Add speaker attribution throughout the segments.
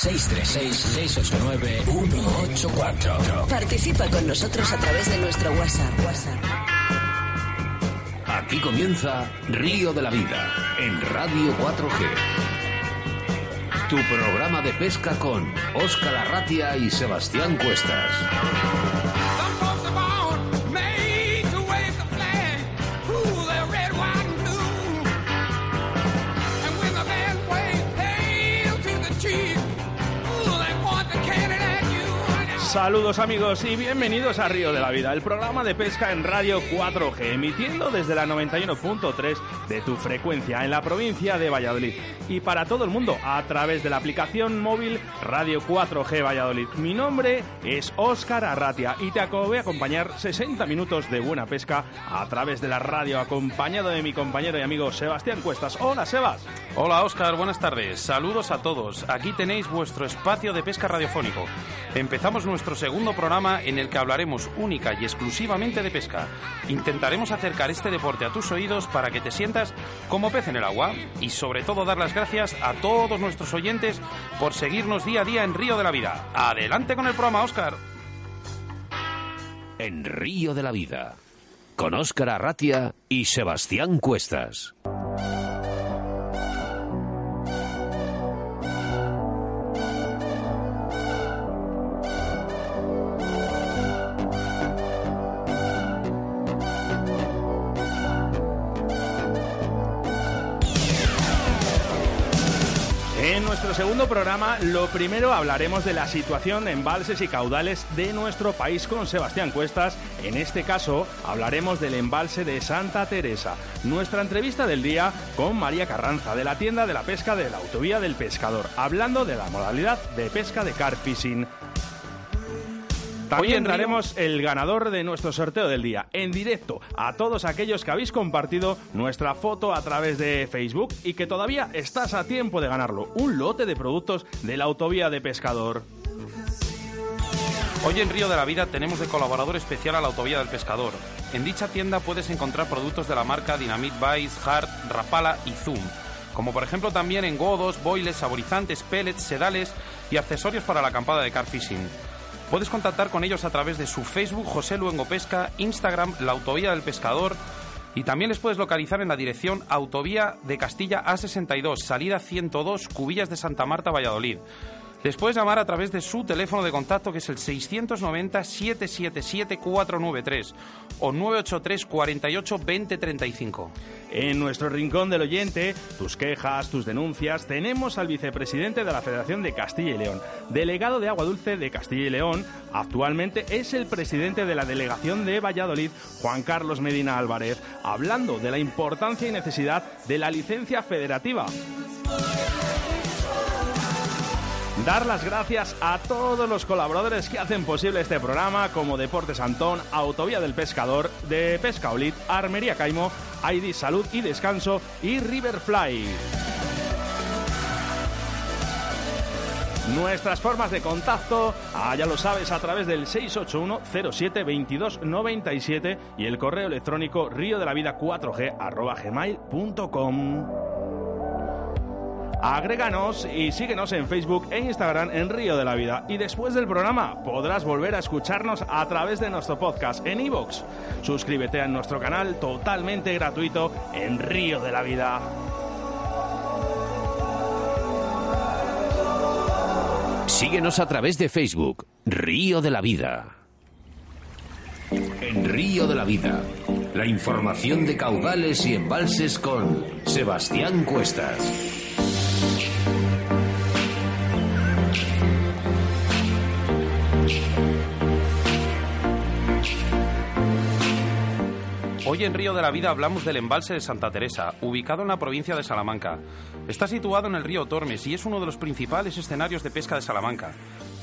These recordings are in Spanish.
Speaker 1: 636-689-184.
Speaker 2: Participa con nosotros a través de nuestro WhatsApp. WhatsApp.
Speaker 1: Aquí comienza Río de la Vida en Radio 4G. Tu programa de pesca con Óscar Arratia y Sebastián Cuestas.
Speaker 3: Saludos amigos y bienvenidos a Río de la Vida, el programa de pesca en Radio 4G, emitiendo desde la 91.3 de tu frecuencia en la provincia de Valladolid y para todo el mundo a través de la aplicación móvil Radio 4G Valladolid. Mi nombre es Óscar Arratia y te voy a acompañar 60 minutos de buena pesca a través de la radio, acompañado de mi compañero y amigo Sebastián Cuestas. Hola Sebas.
Speaker 4: Hola Óscar, buenas tardes. Saludos a todos. Aquí tenéis vuestro espacio de pesca radiofónico. Empezamos nuestro segundo programa en el que hablaremos única y exclusivamente de pesca. Intentaremos acercar este deporte a tus oídos para que te sientas como pez en el agua y sobre todo dar las gracias a todos nuestros oyentes por seguirnos día a día en Río de la Vida. Adelante con el programa, Óscar.
Speaker 1: En Río de la Vida, con Óscar Arratia y Sebastián Cuestas.
Speaker 3: Nuestro segundo programa, lo primero hablaremos de la situación de embalses y caudales de nuestro país con Sebastián Cuestas. En este caso, hablaremos del embalse de Santa Teresa. Nuestra entrevista del día con María Carranza, de la tienda de la pesca de la Autovía del Pescador, hablando de la modalidad de pesca de carp fishing. También
Speaker 4: Hoy
Speaker 3: daremos el ganador de nuestro sorteo del día en directo a todos aquellos que habéis compartido nuestra foto a través de Facebook y que todavía estás a tiempo de ganarlo. Un lote de productos de la autovía de pescador.
Speaker 4: Hoy en Río de la Vida tenemos de colaborador especial a la Autovía del Pescador. En dicha tienda puedes encontrar productos de la marca Dynamite Vice, Hard, Rapala y Zoom, como por ejemplo también engodos, boiles, saborizantes, pellets, sedales y accesorios para la acampada de car fishing. Puedes contactar con ellos a través de su Facebook José Luengo Pesca, Instagram La Autovía del Pescador y también les puedes localizar en la dirección Autovía de Castilla A62, salida 102, Cubillas de Santa Marta, Valladolid. Les puedes llamar a través de su teléfono de contacto que es el 690-777-493 o 983 48 20 35.
Speaker 3: En nuestro rincón del oyente, tus quejas, tus denuncias, tenemos al vicepresidente de la Federación de Castilla y León, delegado de Agua Dulce de Castilla y León, actualmente es el presidente de la delegación de Valladolid, Juan Carlos Medina Álvarez, hablando de la importancia y necesidad de la licencia federativa. Dar las gracias a todos los colaboradores que hacen posible este programa, como Deportes Antón, Autovía del Pescador, de Pescaolit, Armería Caimo, ID Salud y Descanso y Riverfly. Nuestras formas de contacto, ah, ya lo sabes, a través del 681-07-2297 y el correo electrónico río de la vida 4G arroba gmail.com. Agréganos y síguenos en Facebook e Instagram en Río de la Vida. Y después del programa podrás volver a escucharnos a través de nuestro podcast en iVoox. Suscríbete a nuestro canal totalmente gratuito en Río de la Vida.
Speaker 1: Síguenos a través de Facebook, Río de la Vida. En Río de la Vida, la información de caudales y embalses con Sebastián Cuestas.
Speaker 4: Hoy en Río de la Vida hablamos del embalse de Santa Teresa, ubicado en la provincia de Salamanca. Está situado en el río Tormes y es uno de los principales escenarios de pesca de Salamanca.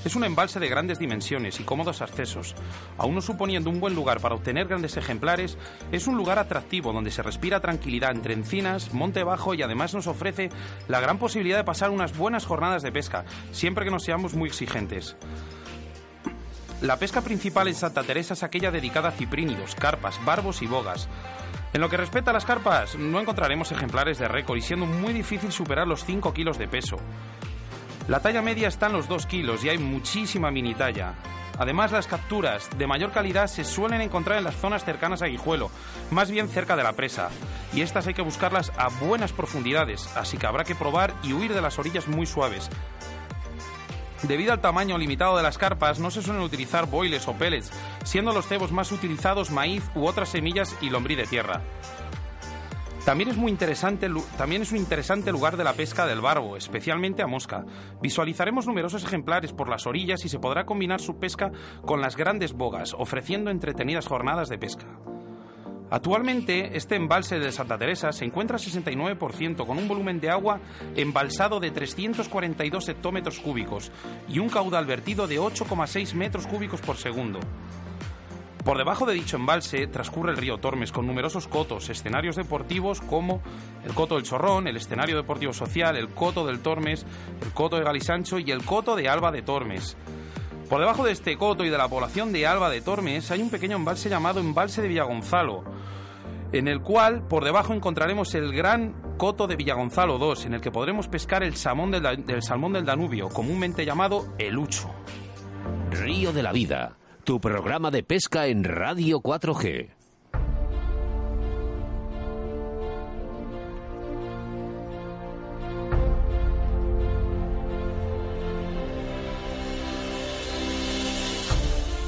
Speaker 4: Es un embalse de grandes dimensiones y cómodos accesos. Aún no suponiendo un buen lugar para obtener grandes ejemplares, es un lugar atractivo donde se respira tranquilidad entre encinas, monte bajo y además nos ofrece la gran posibilidad de pasar unas buenas jornadas de pesca, siempre que no seamos muy exigentes. La pesca principal en Santa Teresa es aquella dedicada a ciprínidos, carpas, barbos y bogas. En lo que respecta a las carpas, no encontraremos ejemplares de récord y siendo muy difícil superar los 5 kilos de peso. La talla media está en los 2 kilos y hay muchísima mini talla. Además, las capturas de mayor calidad se suelen encontrar en las zonas cercanas a Guijuelo, más bien cerca de la presa. Y estas hay que buscarlas a buenas profundidades, así que habrá que probar y huir de las orillas muy suaves. Debido al tamaño limitado de las carpas, no se suelen utilizar boiles o pellets, siendo los cebos más utilizados maíz u otras semillas y lombrí de tierra. También es, muy interesante, también es un interesante lugar de la pesca del barbo, especialmente a mosca. Visualizaremos numerosos ejemplares por las orillas y se podrá combinar su pesca con las grandes bogas, ofreciendo entretenidas jornadas de pesca. Actualmente, este embalse de Santa Teresa se encuentra a 69% con un volumen de agua embalsado de 342 hectómetros cúbicos y un caudal vertido de 8,6 metros cúbicos por segundo. Por debajo de dicho embalse transcurre el río Tormes con numerosos cotos, escenarios deportivos como el Coto del Chorrón, el escenario deportivo social, el Coto del Tormes, el Coto de Galisancho y el Coto de Alba de Tormes. Por debajo de este coto y de la población de Alba de Tormes hay un pequeño embalse llamado Embalse de Villagonzalo, en el cual por debajo encontraremos el gran coto de Villagonzalo II, en el que podremos pescar el, salmón del, salmón del Danubio, comúnmente llamado el ucho.
Speaker 1: Río de la Vida, tu programa de pesca en Radio 4G.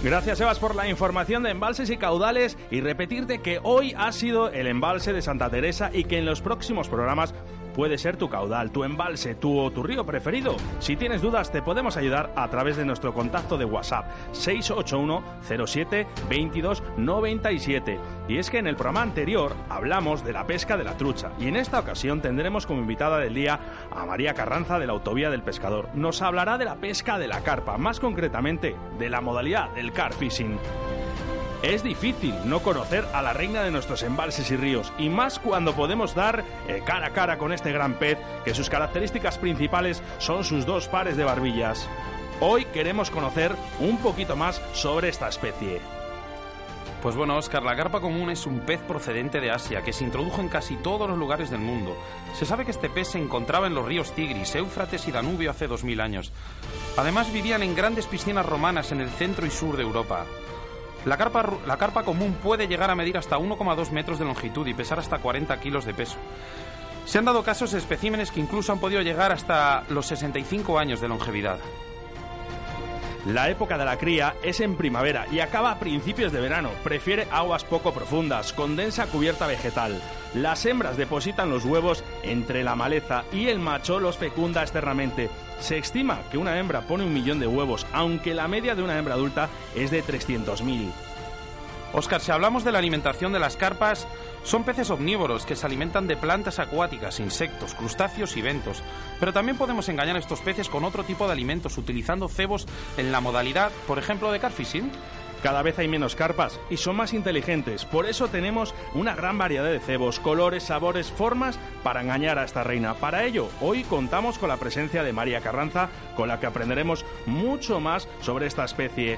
Speaker 3: Gracias, Evas, por la información de embalses y caudales y repetirte que hoy ha sido el embalse de Santa Teresa y que en los próximos programas puede ser tu caudal, tu embalse, tu o tu río preferido. Si tienes dudas, te podemos ayudar a través de nuestro contacto de WhatsApp 681 07 22 97. Y es que en el programa anterior hablamos de la pesca de la trucha y en esta ocasión tendremos como invitada del día a María Carranza de la Autovía del Pescador. Nos hablará de la pesca de la carpa, más concretamente de la modalidad del carp fishing. Es difícil no conocer a la reina de nuestros embalses y ríos, y más cuando podemos dar eh, cara a cara con este gran pez, que sus características principales son sus dos pares de barbillas. Hoy queremos conocer un poquito más sobre esta especie.
Speaker 4: Pues bueno, Oscar, la carpa común es un pez procedente de Asia que se introdujo en casi todos los lugares del mundo. Se sabe que este pez se encontraba en los ríos Tigris, Éufrates y Danubio hace 2000 años. Además vivían en grandes piscinas romanas en el centro y sur de Europa. La carpa, la carpa común puede llegar a medir hasta 1,2 metros de longitud y pesar hasta 40 kilos de peso. Se han dado casos de especímenes que incluso han podido llegar hasta los 65 años de longevidad.
Speaker 3: La época de la cría es en primavera y acaba a principios de verano. Prefiere aguas poco profundas, con densa cubierta vegetal. Las hembras depositan los huevos entre la maleza y el macho los fecunda externamente. Se estima que una hembra pone un millón de huevos, aunque la media de una hembra adulta es de 300.000.
Speaker 4: Oscar, si hablamos de la alimentación de las carpas, son peces omnívoros que se alimentan de plantas acuáticas, insectos, crustáceos y bentos. Pero también podemos engañar a estos peces con otro tipo de alimentos utilizando cebos en la modalidad, por ejemplo, de carfishing.
Speaker 3: Cada vez hay menos carpas y son más inteligentes. Por eso tenemos una gran variedad de cebos, colores, sabores, formas para engañar a esta reina. Para ello, hoy contamos con la presencia de María Carranza, con la que aprenderemos mucho más sobre esta especie.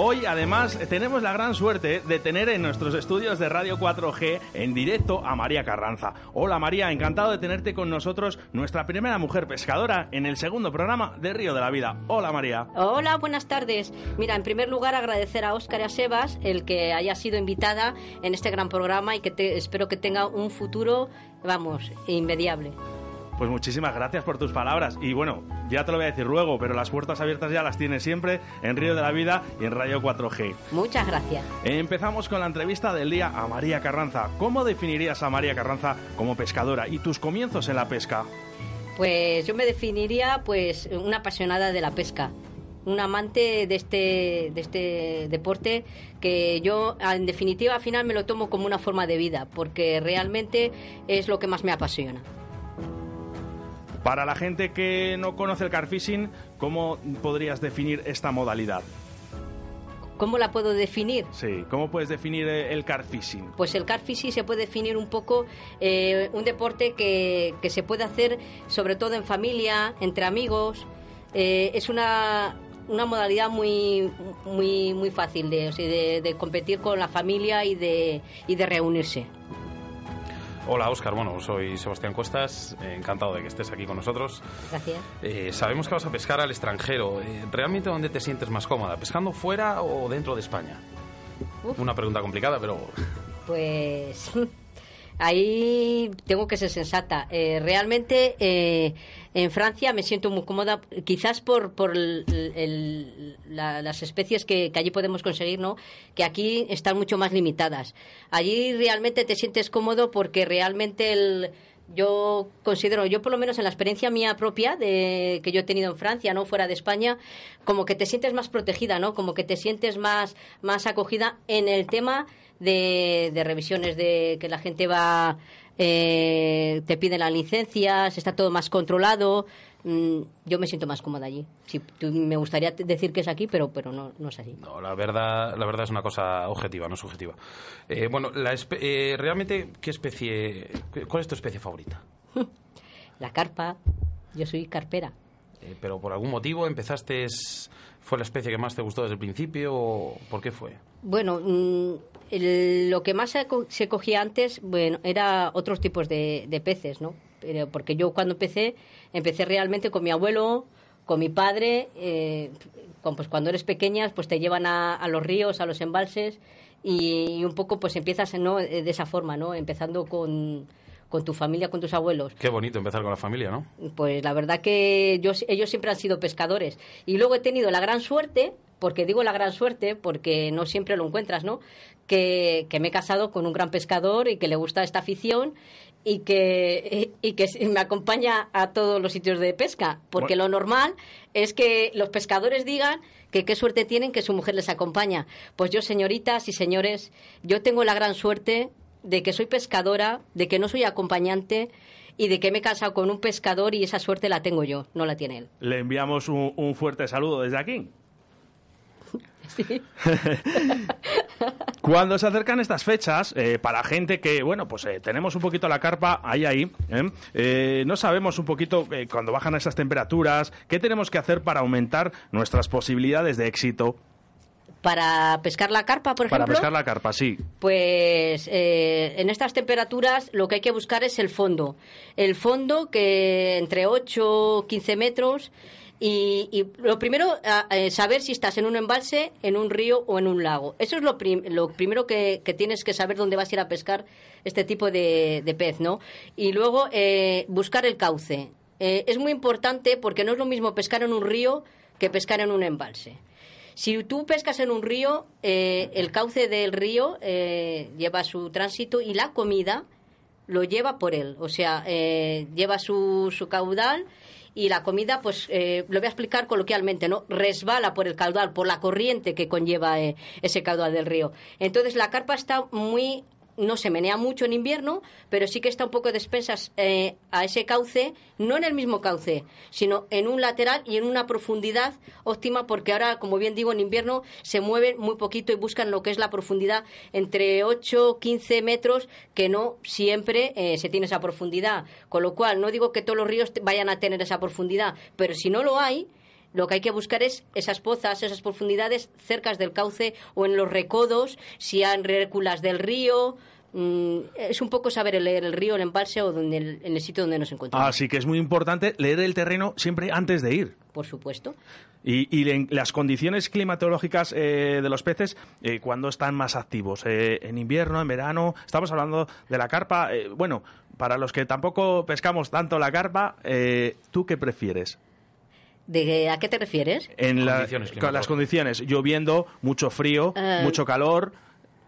Speaker 3: Hoy, además, tenemos la gran suerte de tener en nuestros estudios de Radio 4G en directo a María Carranza. Hola María, encantado de tenerte con nosotros, nuestra primera mujer pescadora en el segundo programa de Río de la Vida. Hola María.
Speaker 5: Hola, buenas tardes. Mira, en primer lugar agradecer a Óscar y a Sebas el que haya sido invitada en este gran programa y que te- espero que tenga un futuro, vamos, inmediable.
Speaker 3: Pues muchísimas gracias por tus palabras. Y bueno, ya te lo voy a decir luego, pero las puertas abiertas ya las tienes siempre en Río de la Vida y en Radio 4G.
Speaker 5: Muchas gracias.
Speaker 3: Empezamos con la entrevista del día a María Carranza. ¿Cómo definirías a María Carranza como pescadora y tus comienzos en la pesca?
Speaker 5: Pues yo me definiría pues una apasionada de la pesca, un amante de este, de este deporte que yo en definitiva al final me lo tomo como una forma de vida porque realmente es lo que más me apasiona.
Speaker 3: Para la gente que no conoce el carfishing, ¿cómo podrías definir esta modalidad?
Speaker 5: ¿Cómo la puedo definir?
Speaker 3: Sí, ¿cómo puedes definir eh, el carfishing?
Speaker 5: Pues el carfishing se puede definir un poco eh, un deporte que, que se puede hacer sobre todo en familia, entre amigos. Eh, es una, una modalidad muy muy muy fácil de, o sea, de, de competir con la familia y de, y de reunirse.
Speaker 4: Hola, Óscar. Bueno, soy Sebastián Cuestas. eh, encantado de que estés aquí con nosotros.
Speaker 5: Gracias.
Speaker 4: Eh, sabemos que vas a pescar al extranjero. Eh, ¿Realmente dónde te sientes más cómoda? ¿Pescando fuera o dentro de España?
Speaker 5: Uf.
Speaker 4: Una pregunta complicada, pero
Speaker 5: Pues ahí tengo que ser sensata. Eh, realmente eh, en Francia me siento muy cómoda, quizás por, por las especies que, que allí podemos conseguir, ¿no? Que aquí están mucho más limitadas. Allí realmente te sientes cómodo porque realmente el yo considero, yo por lo menos en la experiencia mía propia de que yo he tenido en Francia, no fuera de España, como que te sientes más protegida, ¿no? Como que te sientes más más acogida en el tema de, de revisiones de que la gente va eh, te piden las licencias, está todo más controlado. Mm, yo me siento más cómoda allí. Sí, me gustaría decir que es aquí, pero pero no, no es así.
Speaker 4: no, la verdad, la verdad es una cosa objetiva, no subjetiva. Eh, bueno, la eh, realmente, ¿qué especie, cuál es tu especie favorita?
Speaker 5: La carpa, yo soy carpera.
Speaker 4: Eh, pero por algún motivo empezaste, es- ¿fue la especie que más te gustó desde el principio o por qué fue?
Speaker 5: Bueno, mm, el- lo que más se, co- se cogía antes, bueno, era otros tipos de, de peces, ¿no? Pero porque yo cuando empecé, empecé realmente con mi abuelo, con mi padre, eh, con- pues cuando eres pequeñas, pues te llevan a, a los ríos, a los embalses y, un poco pues empiezas ¿no? Eh, de esa forma, ¿no? Empezando con, con tu familia, con tus abuelos.
Speaker 4: Qué bonito empezar con la familia, ¿no?
Speaker 5: Pues la verdad que yo, ellos siempre han sido pescadores. Y luego he tenido la gran suerte, porque digo la gran suerte, porque no siempre lo encuentras, ¿no? Que, que me he casado con un gran pescador y que le gusta esta afición y que, y que me acompaña a todos los sitios de pesca. Porque
Speaker 3: Bueno.
Speaker 5: lo normal es que los pescadores digan que qué suerte tienen que su mujer les acompaña. Pues yo, señoritas y señores, yo tengo la gran suerte de que soy pescadora, de que no soy acompañante y de que me he casado con un pescador y esa suerte la tengo yo, no la tiene él.
Speaker 3: Le enviamos un, un fuerte saludo desde aquí. Cuando se acercan estas fechas, eh, para gente que, bueno, pues eh, tenemos un poquito la carpa ahí, ahí, ¿eh? Eh, no sabemos un poquito cuando bajan esas temperaturas, qué tenemos que hacer para aumentar nuestras posibilidades de éxito
Speaker 5: Para pescar la carpa, por
Speaker 3: para
Speaker 5: ejemplo,
Speaker 3: pescar la carpa, sí.
Speaker 5: pues eh, en estas temperaturas lo que hay que buscar es el fondo. El fondo que entre 8 15 metros y, y lo primero, saber si estás en un embalse, en un río o en un lago. Eso es lo, lo primero que, que tienes que saber dónde vas a ir a pescar este tipo de, de pez, ¿no? Y luego eh, buscar el cauce. Eh, es muy importante porque no es lo mismo pescar en un río que pescar en un embalse. Si tú pescas en un río, eh, el cauce del río eh, lleva su tránsito y la comida lo lleva por él. O sea, eh, lleva su, su caudal y la comida, pues eh, lo voy a explicar coloquialmente, ¿no? Resbala por el caudal, por la corriente que conlleva eh, ese caudal del río. Entonces la carpa está muy no se menea mucho en invierno, pero sí que está un poco de expensas eh, a ese cauce, no en el mismo cauce, sino en un lateral y en una profundidad óptima, porque ahora, como bien digo, en invierno se mueven muy poquito y buscan lo que es la profundidad entre 8, 15 metros, que no siempre eh, se tiene esa profundidad. Con lo cual, no digo que todos los ríos vayan a tener esa profundidad, pero si no lo hay, lo que hay que buscar es esas pozas, esas profundidades cerca del cauce o en los recodos, si hay réculas del río. mm, es un poco saber leer el río, el embalse o donde el- en el sitio donde nos encontramos.
Speaker 3: Así que es muy importante leer el terreno siempre antes de ir.
Speaker 5: Por supuesto.
Speaker 3: Y, las condiciones climatológicas eh, de los peces, eh, cuando están más activos? Eh, ¿En invierno, en verano? Estamos hablando de la carpa. eh, bueno, para los que tampoco pescamos tanto la carpa, eh, ¿tú qué prefieres?
Speaker 5: ¿De, ¿A qué te refieres?
Speaker 3: En la-
Speaker 4: Condiciones
Speaker 3: con las condiciones, lloviendo, mucho frío,
Speaker 5: Eh,
Speaker 3: mucho calor.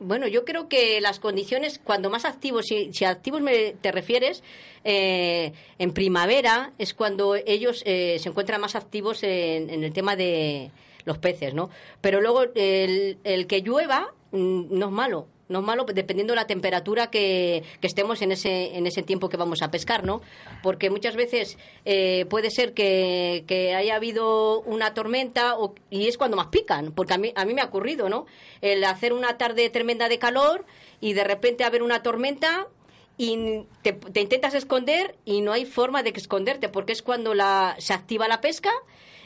Speaker 5: Bueno, yo creo que las condiciones, cuando más activos, si, si activos me, te refieres, eh, en primavera es cuando ellos eh, se encuentran más activos en, en el tema de los peces, ¿no? Pero luego el, el que llueva mm, no es malo. No malo dependiendo de la temperatura que, estemos en ese, en ese tiempo que vamos a pescar, ¿no? Porque muchas veces eh, puede ser que, haya habido una tormenta o- y es cuando más pican, porque a mí, a mí me ha ocurrido, ¿no? El hacer una tarde tremenda de calor y de repente haber una tormenta y te, te intentas esconder y no hay forma de esconderte porque es cuando la, se activa la pesca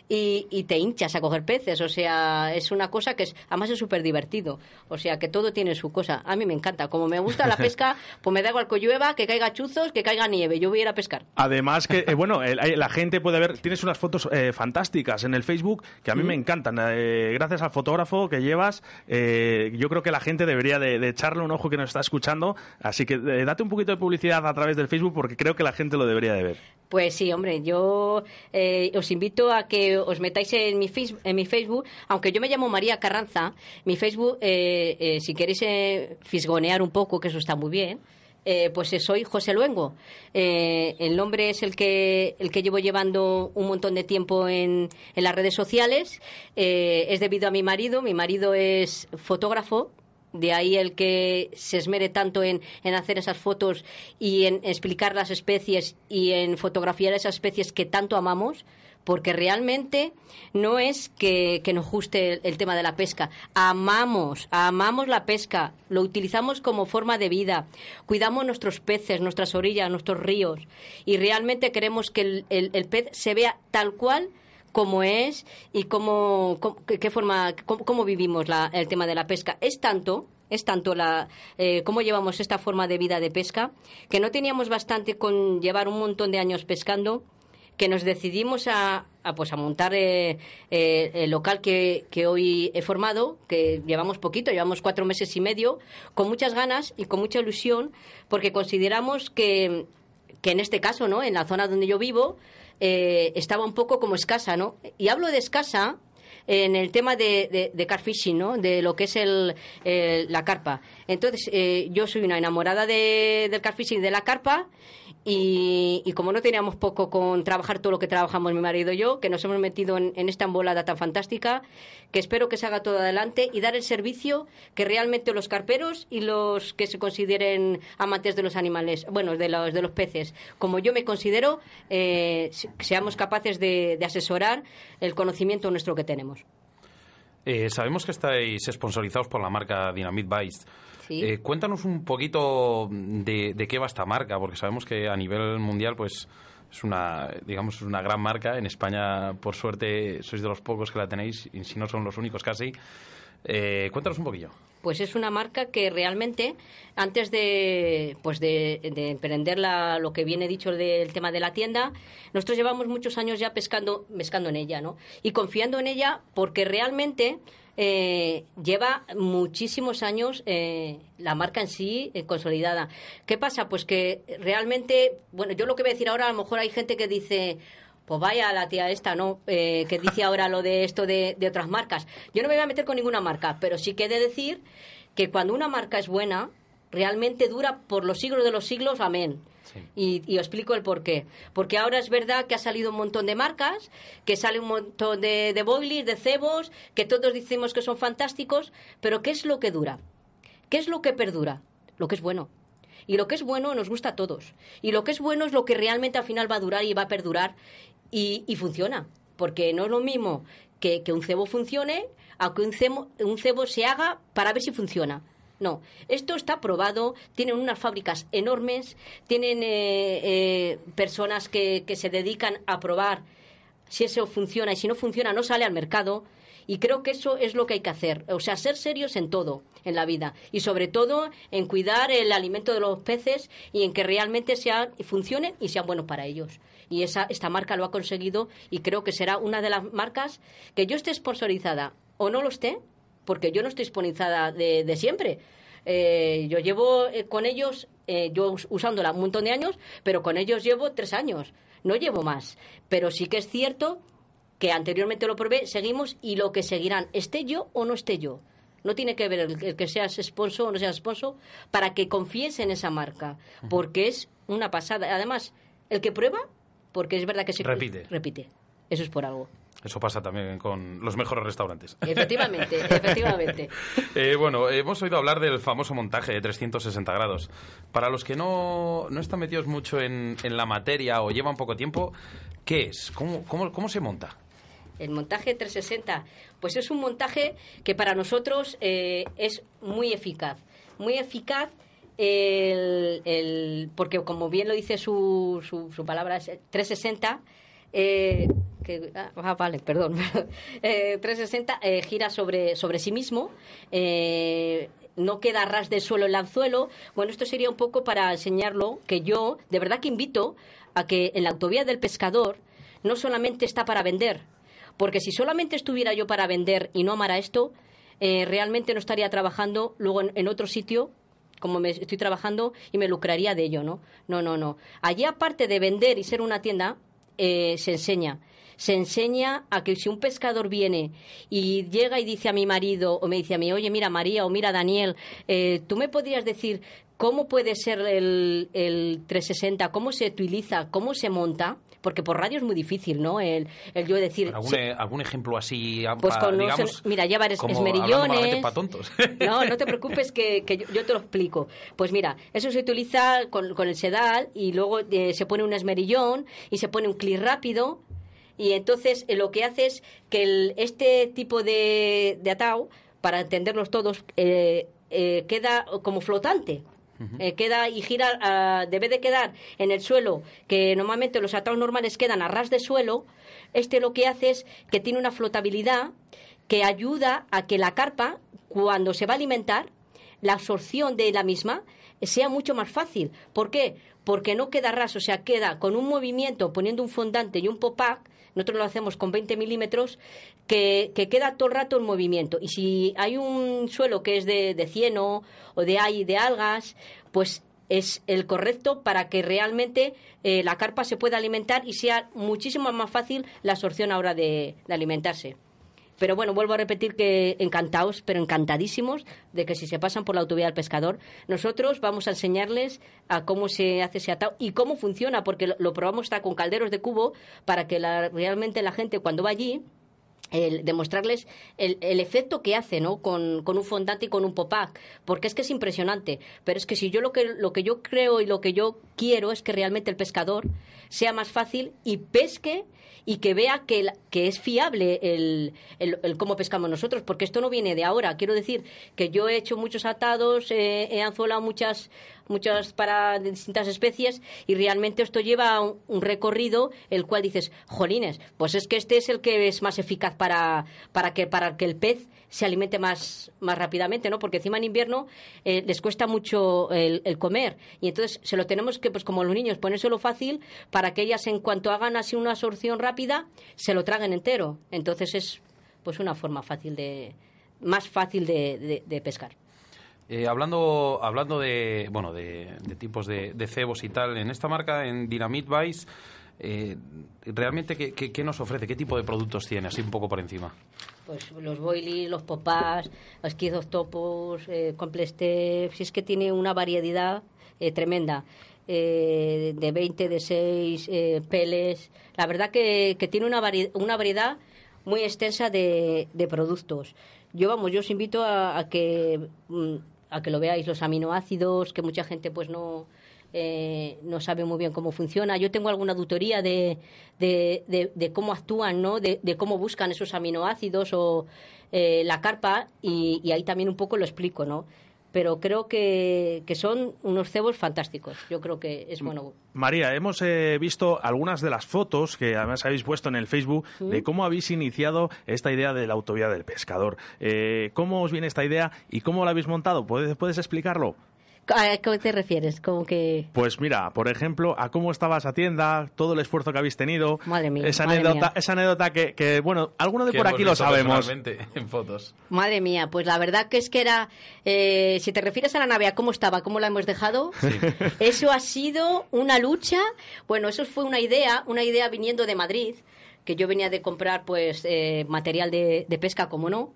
Speaker 5: y, y te hinchas a coger peces. O sea, es una cosa que es, además es súper divertido. O sea, que todo tiene su cosa. A mí me encanta. Como me gusta la pesca, pues me da igual que llueva, que caiga chuzos, que caiga nieve. Yo voy a ir a pescar.
Speaker 3: Además que, eh, bueno, el- la gente puede ver, tienes unas fotos eh, fantásticas en el Facebook que a mí me encantan. Eh, gracias al fotógrafo que llevas, eh, yo creo que la gente debería de, de echarle un ojo que nos está escuchando. Así que eh, date un poquito de publicidad a través del Facebook porque creo que la gente lo debería de ver.
Speaker 5: Pues sí, hombre, yo eh, os invito a que os metáis en mi, en mi Facebook, aunque yo me llamo María Carranza, mi Facebook, eh, eh, si queréis eh, fisgonear un poco, que eso está muy bien, eh, pues eh, soy José Luengo. El nombre es el que, el que llevo llevando un montón de tiempo en, en las redes sociales. Es debido a mi marido. Mi marido es fotógrafo, de ahí el que se esmere tanto en, en hacer esas fotos y en explicar las especies y en fotografiar esas especies que tanto amamos, porque realmente no es que, nos guste el, tema de la pesca. Amamos, amamos la pesca, lo utilizamos como forma de vida, cuidamos nuestros peces, nuestras orillas, nuestros ríos y realmente queremos que el, el- pez se vea tal cual cómo es y cómo, qué, forma, cómo, cómo vivimos el tema de la pesca. Es tanto, es tanto la, eh, cómo llevamos esta forma de vida de pesca, que no teníamos bastante con llevar un montón de años pescando, que nos decidimos a, a, pues a montar eh, eh, el local que, que hoy he formado, que llevamos poquito, llevamos cuatro meses y medio, con muchas ganas y con mucha ilusión, porque consideramos que, que en este caso, ¿no? En la zona donde yo vivo, eh, estaba un poco como escasa, ¿no? Y hablo de escasa en el tema de, de, de car fishing, ¿no? De lo que es el, la carpa. Entonces, yo soy una enamorada de, del car fishing de la carpa y, como no teníamos poco con trabajar todo lo que trabajamos mi marido y yo, que nos hemos metido en, esta embolada tan fantástica, que espero que se haga todo adelante y dar el servicio que realmente los carperos y los que se consideren amantes de los animales, bueno, de los, de los peces, como yo me considero, eh, se- seamos capaces de, de asesorar el conocimiento nuestro que tenemos.
Speaker 4: Eh, sabemos que estáis sponsorizados por la marca Dynamite Bites.
Speaker 5: Sí.
Speaker 4: Eh, cuéntanos un poquito de, de qué va esta marca, porque sabemos que a nivel mundial, pues es una, digamos, una gran marca. En España, por suerte, sois de los pocos que la tenéis, y si no son los únicos casi. Eh, cuéntanos un poquillo.
Speaker 5: Pues es una marca que realmente, antes de, pues de, de emprender la- lo que viene dicho del tema de la tienda, nosotros llevamos muchos años ya pescando, pescando en ella, ¿no? Y confiando en ella porque realmente eh, lleva muchísimos años eh, la marca en sí eh, consolidada. ¿Qué pasa? Pues que realmente, bueno, yo lo que voy a decir ahora, a lo mejor hay gente que dice, pues vaya la tía esta, ¿no? Eh, que dice ahora lo de esto de, de otras marcas. Yo no me voy a meter con ninguna marca, pero sí que he de decir que cuando una marca es buena, realmente dura por los siglos de los siglos, amén. Y, y os explico el por qué. Porque ahora es verdad que ha salido un montón de marcas, que sale un montón de, de boilies, de cebos, que todos decimos que son fantásticos, pero ¿qué es lo que dura? ¿Qué es lo que perdura? Lo que es bueno. Y lo que es bueno nos gusta a todos. Y lo que es bueno es lo que realmente al final va a durar y va a perdurar y, funciona. Porque no es lo mismo que, que un cebo funcione a que un cebo, un cebo se haga para ver si funciona. No, esto está probado, tienen unas fábricas enormes, tienen eh, eh, personas que, que se dedican a probar si eso funciona y si no funciona no sale al mercado. Y creo que eso es lo que hay que hacer. O sea, ser serios en todo en la vida. Y sobre todo en cuidar el alimento de los peces y en que realmente sean, funcionen y sean buenos para ellos. Y esa, esta marca lo ha conseguido y creo que será una de las marcas que yo esté sponsorizada o no lo esté, porque yo no estoy sponsorizada de, de siempre. Eh, yo llevo eh, con ellos, eh, yo us- usándola un montón de años, pero con ellos llevo tres años, no llevo más. Pero sí que es cierto que anteriormente lo probé, seguimos y lo que seguirán, esté yo o no esté yo. No tiene que ver el, el que seas sponsor o no seas sponsor para que confíes en esa marca, porque es una pasada. Además, el que prueba, porque es verdad que se
Speaker 4: Repite.
Speaker 5: repite. Eso es por algo.
Speaker 4: Eso pasa también con los mejores restaurantes.
Speaker 5: Efectivamente, efectivamente.
Speaker 4: Eh, bueno, hemos oído hablar del famoso montaje de 360 grados. Para los que no, no están metidos mucho en, en la materia o llevan poco tiempo, ¿qué es? ¿Cómo, cómo, cómo se monta?
Speaker 5: El montaje 360, pues es un montaje que para nosotros eh, es muy eficaz. Muy eficaz el, el- porque como bien lo dice su, su, su palabra, es 360. eh, que, ah, ah, vale, perdón. Eh, 360 eh, gira sobre, sobre sí mismo. eh, no queda ras de suelo el anzuelo. Bueno, esto sería un poco para enseñarlo, que yo de verdad que invito a que en la autovía del pescador no solamente está para vender, porque si solamente estuviera yo para vender y no amara esto, eh, realmente no estaría trabajando luego en, otro sitio como me estoy trabajando y me lucraría de ello, ¿no? No, no, no. Allí aparte de vender y ser una tienda, eh, se enseña. Se enseña a que si un pescador viene y llega y dice a mi marido o me dice a mí, oye, mira María o mira Daniel, eh, tú me podrías decir cómo puede ser el, el 360, cómo se utiliza, cómo se monta, porque por radio es muy difícil, ¿no? El, el yo decir...
Speaker 4: ¿Algún,
Speaker 5: sí,
Speaker 4: e- algún ejemplo así, ah,
Speaker 5: Pues con
Speaker 4: digamos,
Speaker 5: mira, llevar es- esmerillones.
Speaker 4: tontos?
Speaker 5: No, no te preocupes que, que yo, yo te lo explico. Pues mira, eso se utiliza con, con el sedal y luego eh, se pone un esmerillón y se pone un clic rápido y entonces eh, lo que hace es que el- este tipo de, de atao, para entenderlos todos, eh, eh, queda como flotante. Queda y gira, ah, debe de quedar en el suelo, que normalmente los ataos normales quedan a ras de suelo. Este lo que hace es que tiene una flotabilidad que ayuda a que la carpa, cuando se va a alimentar, la absorción de la misma sea mucho más fácil. ¿Por qué? Porque no queda ras, o sea, queda con un movimiento, poniendo un fondante y un popac, nosotros lo hacemos con 20 milímetros, que, que queda todo el rato en movimiento. Y si hay un suelo que es de, cieno o de de algas, pues es el correcto para que realmente eh, la carpa se pueda alimentar y sea muchísimo más fácil la absorción a hora de- de alimentarse. Pero bueno, vuelvo a repetir que encantados, pero encantadísimos de que si se pasan por la autovía del pescador, nosotros vamos a enseñarles a cómo se hace ese atado y cómo funciona, porque lo, probamos hasta con calderos de cubo para que la- realmente la gente cuando va allí el demostrarles el, el efecto que hace ¿no? con, con un fondante y con un popac porque es que es impresionante pero es que si yo lo que lo que yo creo y lo que yo quiero es que realmente el pescador sea más fácil y pesque y que vea que, que es fiable el, el- cómo pescamos nosotros, porque esto no viene de ahora. Quiero decir que yo he hecho muchos atados, he anzuelado muchas, muchas para distintas especies y realmente esto lleva un, un recorrido el cual dices, jolines, pues es que este es el que es más eficaz para, para, que, para que el pez se alimente más, más rápidamente, ¿no? Porque encima en invierno eh, les cuesta mucho el, comer y entonces se lo tenemos que, pues como los niños, ponérselo fácil para que ellas en cuanto hagan así una absorción rápida, se lo traguen entero. Entonces es pues una forma fácil de, más fácil de- de pescar.
Speaker 4: Eh, hablando hablando de bueno de, de tipos de, cebos y tal, en esta marca, en Dynamite Vice, eh, ¿realmente qué, qué- nos ofrece? ¿Qué tipo de productos tiene? Así un poco por encima.
Speaker 5: Pues los boilies, los popás, los quizos topos, eh, complestep, si es que tiene una variedad eh, tremenda. eh, de 20, de 6, eh, peles. La verdad que, que tiene una, vari- una variedad muy extensa de, de productos. Yo, vamos, yo os invito a, a que, mm, a que lo veáis, los aminoácidos, que mucha gente pues no, eh, no sabe muy bien cómo funciona. Yo tengo alguna tutoría de, de, cómo actúan, ¿no? De, de cómo buscan esos aminoácidos o eh, la carpa y, y ahí también un poco lo explico, ¿no? Pero creo que, que son unos cebos fantásticos. Yo creo que es bueno.
Speaker 3: María, hemos eh, visto algunas de las fotos que además habéis puesto en el Facebook de cómo habéis iniciado esta idea de la autovía del pescador. Eh, ¿Cómo os viene esta idea y cómo la habéis montado? ¿Puedes, puedes explicarlo?
Speaker 5: ¿A qué te refieres? Como que...
Speaker 3: Pues mira, por ejemplo, a cómo estaba esa tienda, todo el esfuerzo que habéis tenido.
Speaker 5: Madre mía,
Speaker 3: esa
Speaker 5: madre
Speaker 3: anécdota,
Speaker 5: mía.
Speaker 3: esa anécdota que, que, bueno, alguno de por aquí lo sabemos.
Speaker 4: en fotos.
Speaker 5: Madre mía, pues la verdad que es que era, eh, si te refieres a la nave, a cómo estaba, cómo la hemos dejado, eso ha sido una lucha. Bueno, eso fue una idea, una idea viniendo de Madrid. que yo venía de comprar pues eh, material de, de pesca, como no,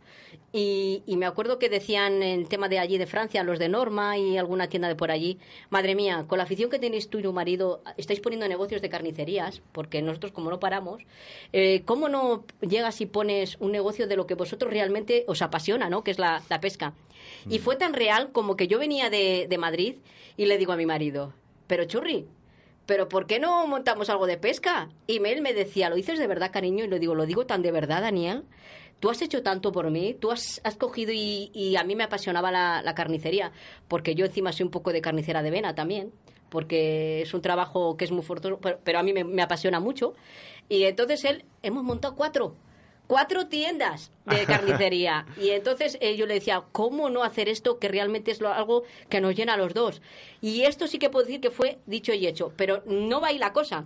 Speaker 5: y, y me acuerdo que decían en el tema de allí de Francia, los de Norma y alguna tienda de por allí, madre mía, con la afición que tenéis tú y tu marido, estáis poniendo negocios de carnicerías, porque nosotros como no paramos, eh, ¿cómo no llegas y pones un negocio de lo que vosotros realmente os apasiona, ¿no? que es la, la pesca? Y fue tan real como que yo venía de, de Madrid y le digo a mi marido, pero churri, pero ¿por qué no montamos algo de pesca? Y él me decía, ¿lo dices de verdad, cariño? Y le digo, ¿lo digo tan de verdad, Daniel? Tú has hecho tanto por mí, tú has, has cogido y, y a mí me apasionaba la, la carnicería, porque yo encima soy un poco de carnicera de vena también, porque es un trabajo que es muy forzoso, pero, pero a mí me, me apasiona mucho. Y entonces él, hemos montado cuatro, cuatro tiendas de carnicería. y entonces eh, yo le decía, ¿cómo no hacer esto que realmente es lo- algo que nos llena a los dos? Y esto sí que puedo decir que fue dicho y hecho, pero no va ahí la cosa.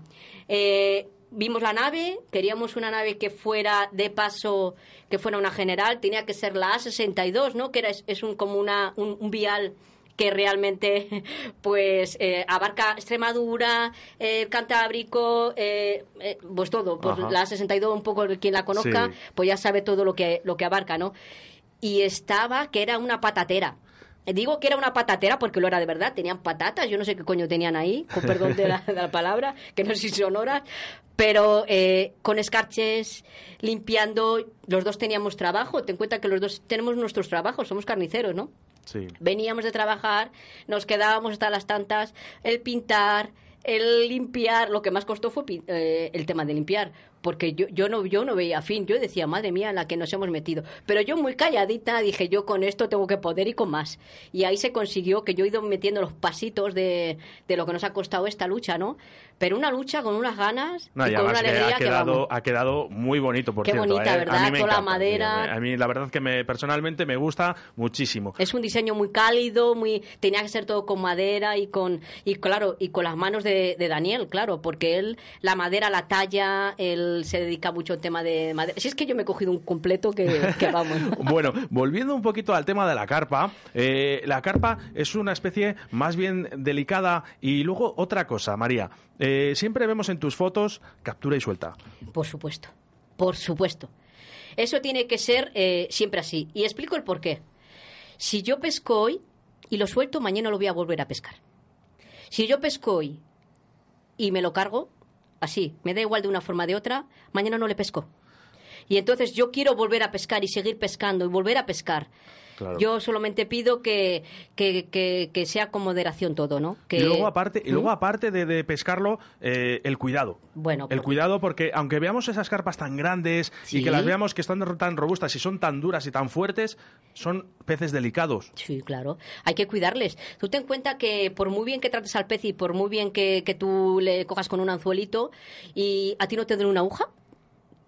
Speaker 5: Eh, vimos la nave, queríamos una nave que fuera de paso, que fuera una general, tenía que ser la A62, ¿no? Que era, es, es un, como una, un, un vial que realmente pues eh, abarca Extremadura, eh, Cantábrico, eh, eh, pues todo, pues
Speaker 3: Ajá.
Speaker 5: la 62 un poco quien la conozca,
Speaker 3: Sí.
Speaker 5: pues ya sabe todo lo que lo que abarca, ¿no? Y estaba que era una patatera. Digo que era una patatera porque lo era de verdad, tenían patatas, yo no sé qué coño tenían ahí, con perdón de la, de la palabra, que no sé si son horas, pero eh, con escarches, limpiando, los dos teníamos trabajo, ten en cuenta que los dos tenemos nuestros trabajos, somos carniceros, ¿no?
Speaker 3: Sí.
Speaker 5: Veníamos de trabajar, nos quedábamos hasta las tantas, el pintar, el limpiar, lo que más costó fue eh, el tema de limpiar, porque yo, yo, no, yo no veía fin, yo decía, madre mía, en la que nos hemos metido. Pero yo muy calladita dije, yo con esto tengo que poder y con más. Y ahí se consiguió que yo he ido metiendo los pasitos de, de lo que nos ha costado esta lucha, ¿no? Pero una lucha con unas ganas
Speaker 3: No,
Speaker 5: y con una
Speaker 3: además que
Speaker 5: alegría
Speaker 3: ha
Speaker 5: que
Speaker 3: quedado,
Speaker 5: vamos.
Speaker 3: ha quedado muy bonito, por
Speaker 5: Qué
Speaker 3: cierto.
Speaker 5: bonita,
Speaker 3: ¿eh?
Speaker 5: ¿verdad?
Speaker 3: A mí me
Speaker 5: Toda la
Speaker 3: encanta,
Speaker 5: madera.
Speaker 3: sí, A mí la verdad que me, personalmente me gusta muchísimo.
Speaker 5: Es un diseño muy cálido, muy tenía que ser todo con madera y con y claro y con las manos de, de Daniel, claro, porque él la madera la talla, él se dedica mucho al tema de madera. Si es que yo me he cogido un completo que, que vamos.
Speaker 3: Bueno, volviendo un poquito al tema de la carpa, eh, la carpa es una especie más bien delicada y luego otra cosa, María. eh, siempre vemos en tus fotos captura y suelta.
Speaker 5: Por supuesto, por supuesto. Eso tiene que ser eh, siempre así. Y explico el por qué. Si yo pesco hoy y lo suelto, mañana lo voy a volver a pescar. Si yo pesco hoy y me lo cargo, así, me da igual de una forma o de otra, mañana no le pesco. Y entonces yo quiero volver a pescar y seguir pescando y volver a pescar.
Speaker 3: Claro.
Speaker 5: Yo solamente pido que, que, que- que sea con moderación todo, ¿no? Que,
Speaker 3: Y luego aparte, y luego
Speaker 5: ¿Mm?
Speaker 3: aparte de, de pescarlo, eh, el cuidado.
Speaker 5: Bueno,
Speaker 3: El cuidado porque aunque veamos esas carpas tan grandes y que las veamos que están tan robustas y son tan duras y tan fuertes, son peces delicados.
Speaker 5: Sí, claro. Hay que cuidarles. Tú ten en cuenta que por muy bien que trates al pez y por muy bien que, que tú le cojas con un anzuelito y a ti no te den una aguja,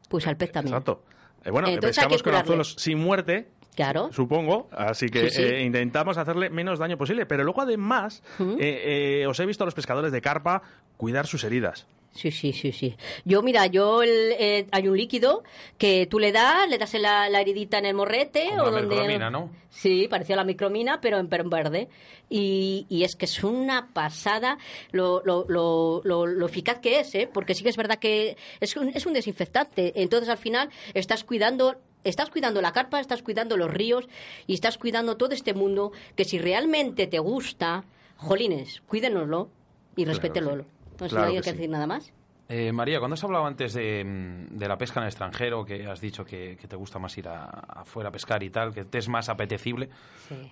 Speaker 5: pues al pez también.
Speaker 3: Exacto. Eh, bueno,
Speaker 5: Entonces
Speaker 3: pescamos con anzuelos sin muerte,
Speaker 5: Claro.
Speaker 3: supongo, así que
Speaker 5: Sí, sí.
Speaker 3: eh, intentamos hacerle menos daño posible. Pero luego además, eh, eh, os he visto a los pescadores de carpa cuidar sus heridas.
Speaker 5: Sí, sí, sí, sí. Yo, mira, yo el- eh, hay un líquido que tú le das, le das en la, la heridita en el morrete
Speaker 4: Como
Speaker 5: o
Speaker 4: la
Speaker 5: donde
Speaker 4: mercromina, ¿no?
Speaker 5: Sí, parecía la micromina, pero en, pero en verde. Y, y es que es una pasada lo, lo, lo, lo, lo eficaz que es, ¿eh? Porque sí que es verdad que es un, es un desinfectante. Entonces, al final, estás cuidando estás cuidando la carpa, estás cuidando los ríos y estás cuidando todo este mundo que si realmente te gusta, jolines, cuídenoslo y respétenlo. Si
Speaker 3: Claro
Speaker 5: hay
Speaker 3: que
Speaker 5: que
Speaker 3: sí.
Speaker 5: decir nada más.
Speaker 4: Eh, María, cuando has hablado antes de, de la pesca en el extranjero, que has dicho que, que te gusta más ir a- afuera a pescar y tal, que te es más apetecible,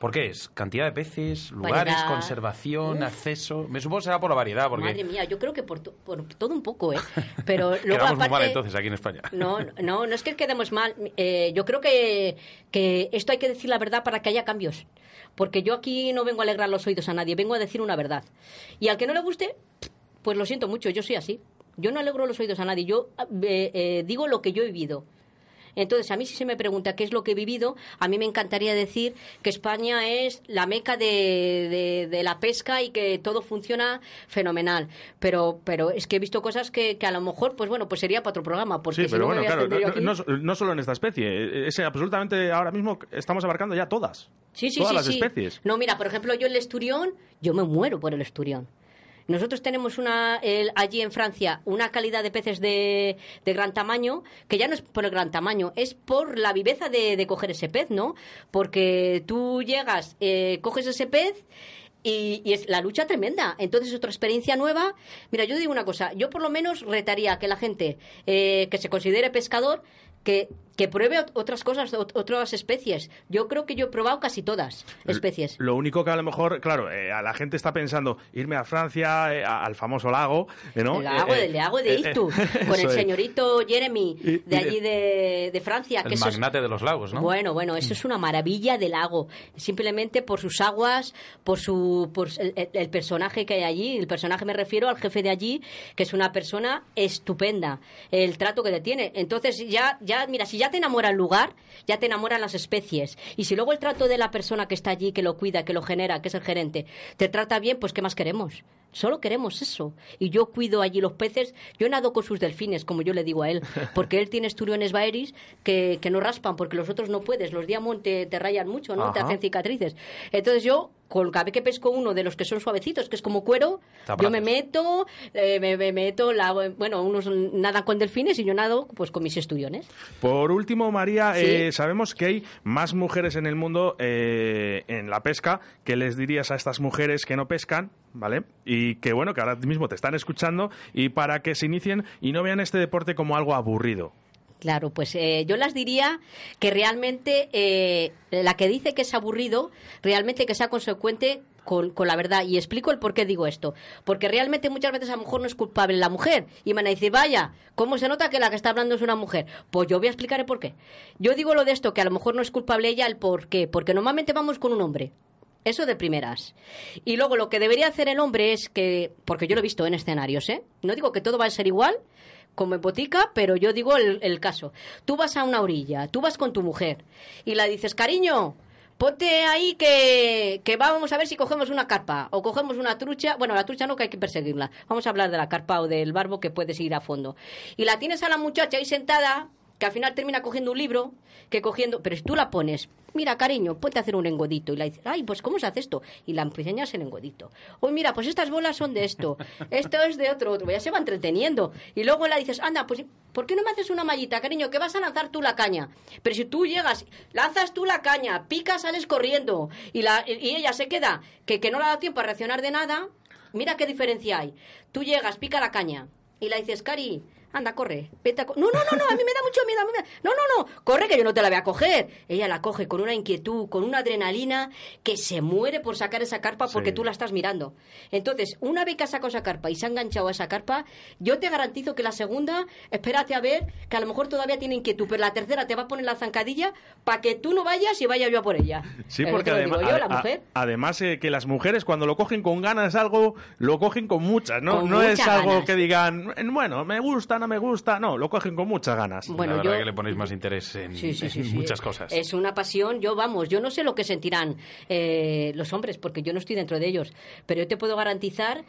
Speaker 4: ¿por qué es? ¿Cantidad de peces, lugares,
Speaker 5: Variedad.
Speaker 4: conservación, acceso? Me supongo que será por la variedad, porque
Speaker 5: Madre mía, yo creo que por, por todo un poco, ¿eh? Pero luego
Speaker 4: quedamos muy
Speaker 5: aparte...
Speaker 4: mal entonces aquí en España.
Speaker 5: No, no, no es que quedemos mal. Eh, yo creo que, que esto hay que decir la verdad para que haya cambios. Porque yo aquí no vengo a alegrar los oídos a nadie, vengo a decir una verdad. Y al que no le guste, pues lo siento mucho, yo soy así. Yo no alegro los oídos a nadie, yo eh, eh, digo lo que yo he vivido. Entonces, a mí si se me pregunta qué es lo que he vivido, a mí me encantaría decir que España es la meca de, de- de la pesca y que todo funciona fenomenal. Pero, pero es que he visto cosas que, que a lo mejor, pues bueno, pues sería para otro programa. Porque
Speaker 3: Sí,
Speaker 5: si
Speaker 3: pero
Speaker 5: no
Speaker 3: bueno, claro, no,
Speaker 5: aquí-
Speaker 3: no- no solo en esta especie, es absolutamente ahora mismo estamos abarcando ya todas.
Speaker 5: Sí, sí,
Speaker 3: todas
Speaker 5: sí,
Speaker 3: las especies.
Speaker 5: No, mira, por ejemplo, yo el esturión, yo me muero por el esturión. Nosotros tenemos una el- allí en Francia una calidad de peces de, de gran tamaño, que ya no es por el gran tamaño, es por la viveza de, coger ese pez, ¿no? Porque tú llegas, eh, coges ese pez y, y es la lucha tremenda. Entonces es otra experiencia nueva. Mira, yo digo una cosa, yo por lo menos retaría que la gente eh, que se considere pescador que, que pruebe ot- otras cosas, ot- otras especies. Yo creo que yo he probado casi todas especies.
Speaker 3: Lo único que a lo mejor, claro, eh, a la gente está pensando irme a Francia, eh, a- al famoso lago, eh, ¿no?
Speaker 5: El lago, el lago de
Speaker 3: eh, eh,
Speaker 5: con el señorito Jeremy
Speaker 3: Y-
Speaker 5: de allí de, de Francia. que
Speaker 4: El
Speaker 5: eso es-
Speaker 4: magnate de los lagos, ¿no?
Speaker 5: Bueno, bueno, eso es una maravilla de lago. Simplemente por sus aguas, por su por el, personaje que hay allí. El personaje me refiero al jefe de allí, que es una persona estupenda. El trato que te tiene. Entonces ya, ya, mira, si ya te enamora el lugar, ya te enamoran las especies. Y si luego el trato de la persona que está allí, que lo cuida, que lo genera, que es el gerente, te trata bien, pues ¿qué más queremos? Solo queremos eso. Y yo cuido allí los peces. Yo nado con sus delfines, como yo le digo a él. Porque él tiene esturiones baeris que, que no raspan, porque los otros no puedes. Los diamond te, te rayan mucho, ¿no? Te hacen cicatrices. Entonces yo, con cada vez que pesco uno de los que son suavecitos, que es como cuero, yo me meto, eh, me, me meto, la, bueno, unos nadan con delfines y yo nado pues con mis esturiones.
Speaker 3: Por último, María,
Speaker 5: Sí.
Speaker 3: eh, sabemos que hay más mujeres en el mundo eh, en la pesca. ¿Qué les dirías a estas mujeres que no pescan? ¿Vale? Y que bueno, que ahora mismo te están escuchando y para que se inicien y no vean este deporte como algo aburrido.
Speaker 5: Claro, pues eh, yo las diría que realmente eh, la que dice que es aburrido, realmente que sea consecuente con, con la verdad. Y explico el por qué digo esto. Porque realmente muchas veces a lo mejor no es culpable la mujer. Y me van a decir, vaya, ¿cómo se nota que la que está hablando es una mujer? Pues yo voy a explicar el por qué. Yo digo lo de esto, que a lo mejor no es culpable ella, el por qué. Porque normalmente vamos con un hombre. Eso de primeras. Y luego lo que debería hacer el hombre es que, porque yo lo he visto en escenarios, ¿eh? No digo que todo va a ser igual, como en botica, pero yo digo el, caso. Tú vas a una orilla, tú vas con tu mujer y la dices, cariño, ponte ahí que, que vamos a ver si cogemos una carpa o cogemos una trucha. Bueno, la trucha no, que hay que perseguirla. Vamos a hablar de la carpa o del barbo que puedes ir a fondo. Y la tienes a la muchacha ahí sentada, que al final termina cogiendo un libro, que cogiendo, pero si tú la pones, mira cariño, ponte a hacer un engodito y la dices, ay, pues ¿cómo se hace esto? Y la enseñas el engodito. Oye, mira, pues estas bolas son de esto, esto es de otro, otro, ya se va entreteniendo. Y luego la dices, anda, pues ¿por qué no me haces una mallita, cariño, que vas a lanzar tú la caña? Pero si tú llegas, lanzas tú la caña, picas, sales corriendo y, la, y ella se queda, que, que no le da tiempo a reaccionar de nada, mira qué diferencia hay. Tú llegas, pica la caña y la dices, Cari, anda, corre, vete a co-". No, no, no, no, a mí me da mucho miedo, a mí me da- No, no, no, corre que yo no te la voy a coger. Ella la coge con una inquietud, con una adrenalina que se muere por sacar esa carpa porque
Speaker 3: Sí.
Speaker 5: tú la estás mirando. Entonces, una vez que ha sacado esa carpa y se ha enganchado a esa carpa, yo te garantizo que la segunda, espérate a ver, que a lo mejor todavía tiene inquietud, pero la tercera te va a poner la zancadilla para que tú no vayas y vaya yo a por ella.
Speaker 3: Sí,
Speaker 5: Eh,
Speaker 3: porque además,
Speaker 5: yo, la
Speaker 3: a-
Speaker 5: mujer.
Speaker 3: además eh, que las mujeres cuando lo cogen con ganas algo, lo cogen con muchas, ¿no?
Speaker 5: Con
Speaker 3: no es algo
Speaker 5: ganas.
Speaker 3: que digan, bueno, me gusta, no me gusta, no, lo cogen con muchas ganas.
Speaker 5: Bueno,
Speaker 4: la verdad
Speaker 5: yo-
Speaker 4: que le ponéis más interés en,
Speaker 5: Sí, sí, sí,
Speaker 4: en
Speaker 5: sí.
Speaker 4: muchas cosas.
Speaker 5: Es una pasión, yo vamos, yo no sé lo que sentirán eh, los hombres, porque yo no estoy dentro de ellos, pero yo te puedo garantizar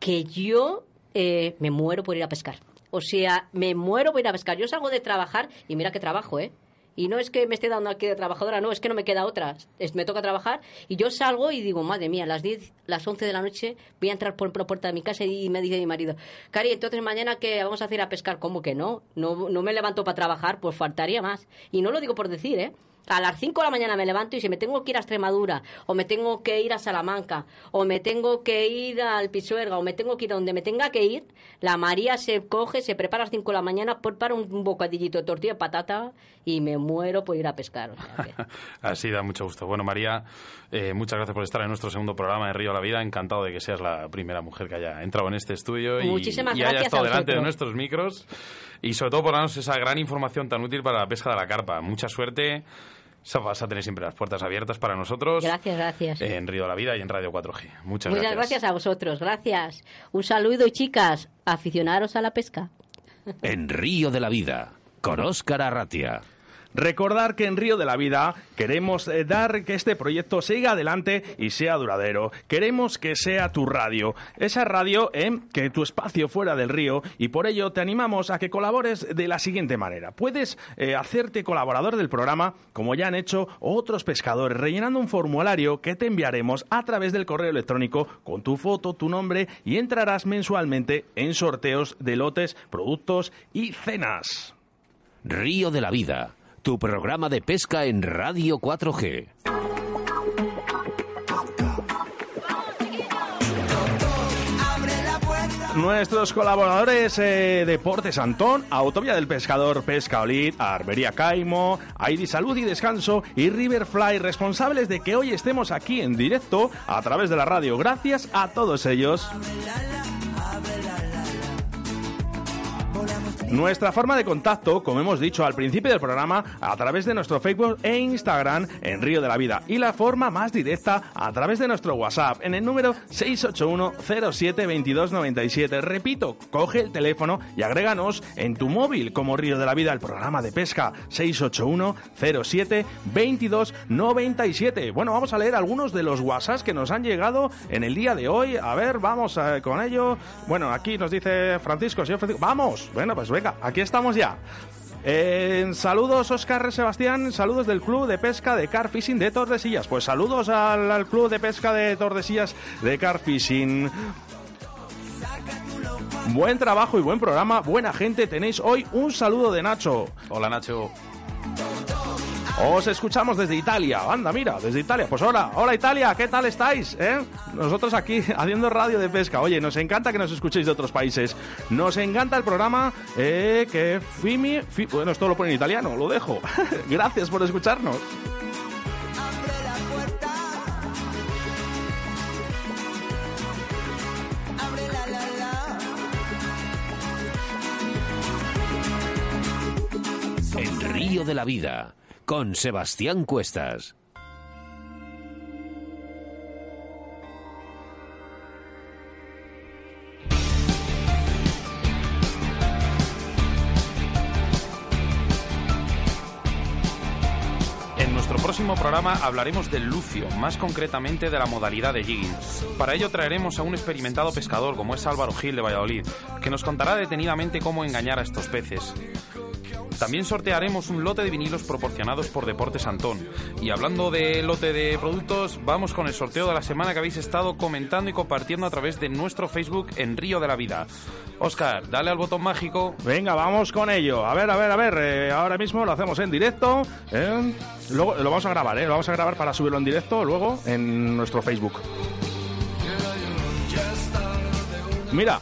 Speaker 5: que yo eh, me muero por ir a pescar. O sea, me muero por ir a pescar. Yo salgo de trabajar y mira que trabajo, ¿eh? Y no es que me esté dando aquí de trabajadora, no, es que no me queda otra. Es- me toca trabajar y yo salgo y digo, madre mía, a las 10, las 11 de la noche voy a entrar por la puerta de mi casa y me dice mi marido, Cari, entonces mañana que vamos a hacer a pescar, ¿cómo que no? No, no me levanto para trabajar, pues faltaría más. Y no lo digo por decir, ¿eh? A las 5 de la mañana me levanto y si me tengo que ir a Extremadura, o me tengo que ir a Salamanca, o me tengo que ir al Pisuerga, o me tengo que ir a donde me tenga que ir, la María se coge, se prepara a las 5 de la mañana, prepara un bocadillito de tortilla de patata y me muero por ir a pescar. o sea que-
Speaker 4: Así da mucho gusto. Bueno, María, eh, muchas gracias por estar en nuestro segundo programa de Río a la Vida. Encantado de que seas la primera mujer que haya entrado en este estudio y,
Speaker 5: Muchísimas
Speaker 4: y haya estado delante de nuestros micros y sobre todo por darnos esa gran información tan útil para la pesca de la carpa. Mucha suerte. Vas a tener siempre las puertas abiertas para nosotros.
Speaker 5: Gracias, gracias.
Speaker 4: En Río de la Vida y en Radio 4G. Muchas,
Speaker 5: Muchas gracias a vosotros, gracias. Un saludo, chicas, aficionaros a la pesca.
Speaker 1: En Río de la Vida, con Óscar Arratia.
Speaker 3: Recordar que en Río de la Vida queremos eh, dar que este proyecto siga adelante y sea duradero. Queremos que sea tu radio, esa radio eh, que tu espacio fuera del río y por ello te animamos a que colabores de la siguiente manera. Puedes eh, hacerte colaborador del programa como ya han hecho otros pescadores rellenando un formulario que te enviaremos a través del correo electrónico con tu foto, tu nombre y entrarás mensualmente en sorteos de lotes, productos y cenas.
Speaker 1: Río de la Vida, tu programa de pesca en Radio 4G.
Speaker 3: Nuestros colaboradores eh, Deportes Antón, Autovía del Pescador Pesca Olid, Arbería Caimo, Aidi Salud y Descanso y Riverfly, responsables de que hoy estemos aquí en directo a través de la radio. Gracias a todos ellos. Nuestra forma de contacto, como hemos dicho al principio del programa, a través de nuestro Facebook e Instagram en Río de la Vida y la forma más directa a través de nuestro WhatsApp en el número 681-07-2297. Repito, coge el teléfono y agréganos en tu móvil como Río de la Vida, el programa de pesca 681-07-2297. Bueno, vamos a leer algunos de los WhatsApps que nos han llegado en el día de hoy. A ver, vamos eh, con ello. Bueno, aquí nos dice Francisco, señor Francisco, vamos. Bueno, pues venga, aquí estamos ya. Saludos Oscar Sebastián, saludos del Club de Pesca de Car Fishing de Tordesillas. Pues saludos al, al Club de Pesca de Tordesillas de Car Fishing. Buen trabajo y buen programa, buena gente. Tenéis hoy un saludo de Nacho.
Speaker 4: Hola Nacho.
Speaker 3: Os escuchamos desde Italia. Anda, mira, desde Italia. Pues hola, hola Italia, ¿qué tal estáis? eh? Nosotros aquí haciendo radio de pesca. Oye, nos encanta que nos escuchéis de otros países. Nos encanta el programa eh, que Fimi... Fi- bueno, esto lo pone en italiano, lo dejo. Gracias por escucharnos.
Speaker 1: En Río de la Vida, con Sebastián Cuestas.
Speaker 4: Próximo programa hablaremos del lucio, más concretamente de la modalidad de jigging. Para ello traeremos a un experimentado pescador como es Álvaro Gil de Valladolid, que nos contará detenidamente cómo engañar a estos peces. También sortearemos un lote de vinilos proporcionados por Deportes Antón. Y hablando de lote de productos, vamos con el sorteo de la semana que habéis estado comentando y compartiendo a través de nuestro Facebook en Río de la Vida. Oscar, dale al botón mágico.
Speaker 3: Venga, vamos con ello. A ver, a ver, a ver. eh, ahora mismo lo hacemos en directo. Luego lo vamos a grabar, ¿eh? Lo vamos a grabar para subirlo en directo luego en nuestro Facebook. Mira,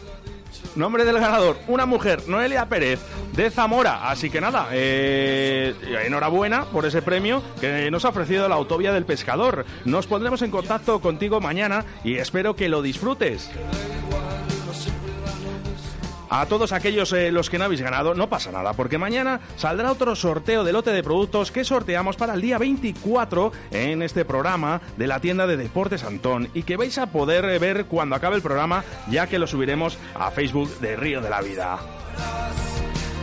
Speaker 3: nombre del ganador, una mujer, Noelia Pérez, de Zamora. Así que nada, eh, enhorabuena por ese premio que nos ha ofrecido la Autovía del Pescador. Nos pondremos en contacto contigo mañana y espero que lo disfrutes. A todos aquellos eh, los que no habéis ganado, no pasa nada, porque mañana saldrá otro sorteo de lote de productos que sorteamos para el día 24 en este programa de la tienda de Deportes Antón y que vais a poder eh, ver cuando acabe el programa, ya que lo subiremos a Facebook de Río de la Vida.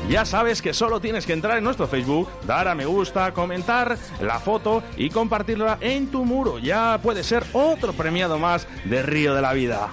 Speaker 3: Ya sabes que solo tienes que entrar en nuestro Facebook, dar a me gusta, comentar la foto y compartirla en tu muro. Ya puede ser otro premiado más de Río de la Vida.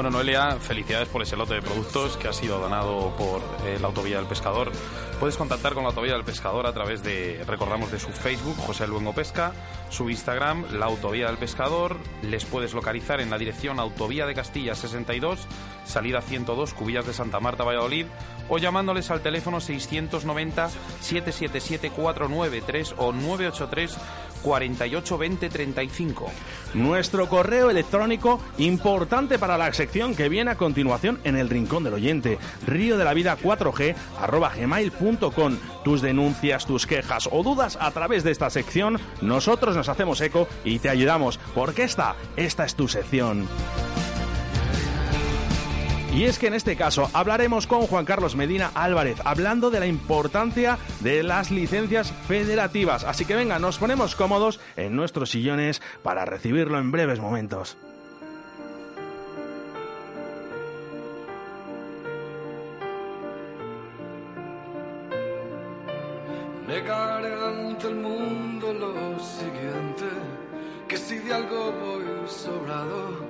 Speaker 4: Bueno, Noelia, felicidades por ese lote de productos que ha sido donado por eh, la Autovía del Pescador. Puedes contactar con la Autovía del Pescador a través de, recordamos, de su Facebook, José Luengo Pesca, su Instagram, la Autovía del Pescador. Les puedes localizar en la dirección Autovía de Castilla 62, salida 102, Cubillas de Santa Marta, Valladolid, o llamándoles al teléfono 690-777-493 o 983 48 20 35.
Speaker 3: Nuestro correo electrónico importante para la sección que viene a continuación en el rincón del oyente, río de la vida 4G arroba gmail.com. Tus denuncias, tus quejas o dudas a través de esta sección, nosotros nos hacemos eco y te ayudamos, porque esta, esta es tu sección. Y es que en este caso hablaremos con Juan Carlos Medina Álvarez, hablando de la importancia de las licencias federativas. Así que venga, nos ponemos cómodos en nuestros sillones para recibirlo en breves momentos.
Speaker 6: Negaré ante el mundo lo siguiente, que si de algo voy sobrado,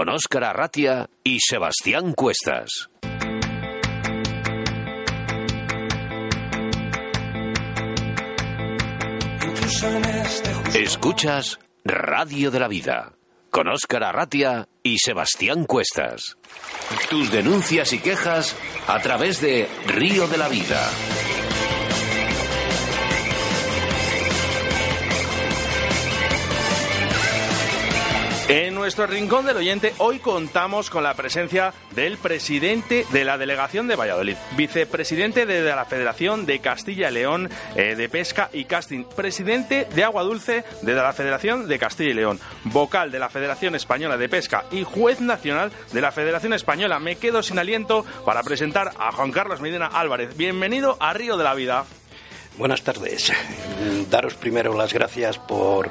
Speaker 1: con Óscar Arratia y Sebastián Cuestas. Escuchas Radio de la Vida, con Óscar Arratia y Sebastián Cuestas. Tus denuncias y quejas a través de Río de la Vida.
Speaker 3: En nuestro rincón del oyente hoy contamos con la presencia del presidente de la delegación de Valladolid, vicepresidente de la Federación de Castilla y León eh, de Pesca y Casting, presidente de Agua Dulce de la Federación de Castilla y León, vocal de la Federación Española de Pesca y juez nacional de la Federación Española. Me quedo sin aliento para presentar a Juan Carlos Medina Álvarez. Bienvenido a Río de la Vida.
Speaker 7: Buenas tardes. Daros primero las gracias por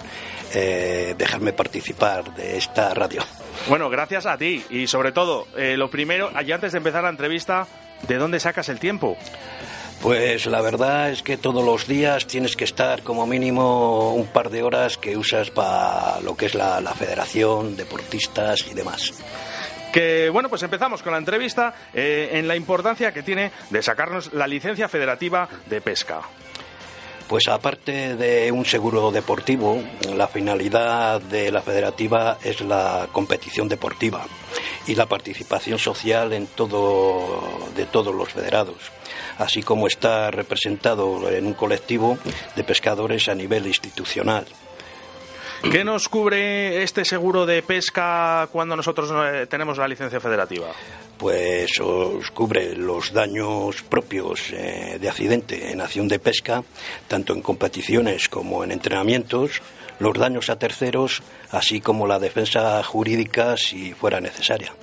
Speaker 7: eh, dejarme participar de esta radio.
Speaker 3: Bueno, gracias a ti y sobre todo, eh, lo primero, y antes de empezar la entrevista, ¿de dónde sacas el tiempo?
Speaker 7: Pues la verdad es que todos los días tienes que estar como mínimo un par de horas que usas para lo que es la, la federación, deportistas y demás.
Speaker 3: Que bueno, pues empezamos con la entrevista eh, en la importancia que tiene de sacarnos la licencia federativa de pesca.
Speaker 7: Pues aparte de un seguro deportivo, la finalidad de la federativa es la competición deportiva y la participación social en todo de todos los federados, así como está representado en un colectivo de pescadores a nivel institucional.
Speaker 3: ¿Qué nos cubre este seguro de pesca cuando nosotros eh, tenemos la licencia federativa?
Speaker 7: Pues os cubre los daños propios eh, de accidente en acción de pesca, tanto en competiciones como en entrenamientos, los daños a terceros, así como la defensa jurídica si fuera necesaria.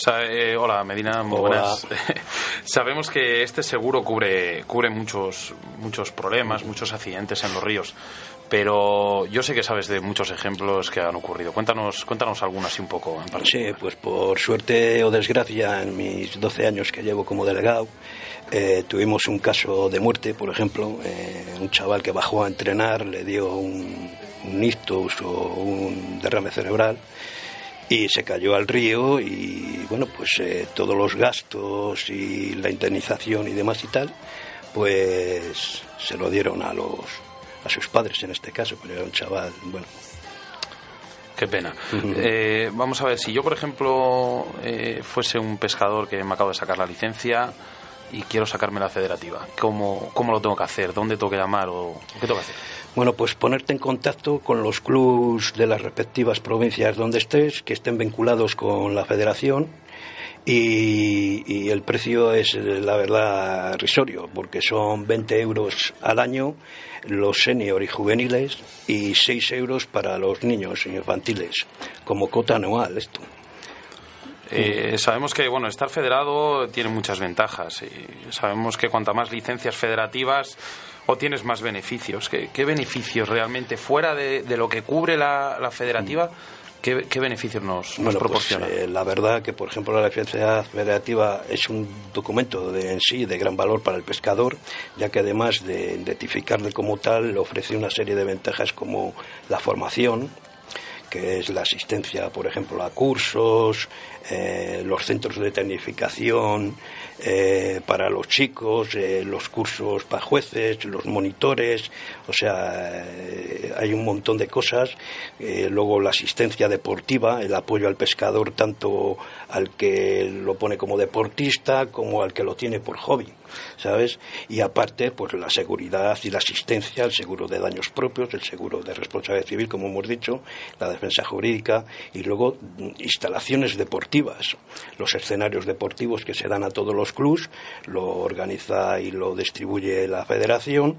Speaker 4: Sa- eh, hola, Medina, muy buenas. Sabemos que este seguro cubre, cubre muchos, muchos problemas, muchos accidentes en los ríos, pero yo sé que sabes de muchos ejemplos que han ocurrido. Cuéntanos, cuéntanos algunos así un poco en
Speaker 7: Sí, pues por suerte o desgracia, en mis 12 años que llevo como delegado, eh, tuvimos un caso de muerte, por ejemplo, eh, un chaval que bajó a entrenar, le dio un, un ictus o un derrame cerebral y se cayó al río y bueno, pues eh, todos los gastos y la indemnización y demás y tal, pues se lo dieron a los a sus padres en este caso, pero era un chaval, bueno,
Speaker 4: Qué pena. Eh, vamos a ver, si yo, por ejemplo, eh, fuese un pescador que me acabo de sacar la licencia y quiero sacarme la federativa, ¿cómo, cómo lo tengo que hacer? ¿Dónde tengo que llamar? o ¿Qué tengo que hacer?
Speaker 7: Bueno, pues ponerte en contacto con los clubs de las respectivas provincias donde estés, que estén vinculados con la federación. Y, el precio es, la verdad, risorio, porque son 20 euros al año los senior y juveniles y 6 euros para los niños infantiles, como cota anual esto.
Speaker 4: Eh, sabemos que bueno estar federado tiene muchas ventajas y sabemos que cuanta más licencias federativas obtienes más beneficios. ¿Qué, qué beneficios realmente fuera de, de lo que cubre la, la federativa ¿Qué, qué beneficios nos, nos
Speaker 7: Bueno, pues
Speaker 4: proporciona?
Speaker 7: eh, la verdad que, por ejemplo, la licencia federativa es un documento de, en sí de gran valor para el pescador, ya que además de identificarle como tal, le ofrece una serie de ventajas como la formación, que es la asistencia, por ejemplo, a cursos, eh, los centros de tecnificación eh, para los chicos, eh, los cursos para jueces, los monitores, o sea, eh, hay un montón de cosas. Eh, luego la asistencia deportiva, el apoyo al pescador tanto al que lo pone como deportista como al que lo tiene por hobby, ¿sabes? Y aparte, pues la seguridad y la asistencia, el seguro de daños propios, el seguro de responsabilidad civil, como hemos dicho, la defensa jurídica y luego mm, instalaciones deportivas, los escenarios deportivos que se dan a todos los clubs, lo organiza y lo distribuye la federación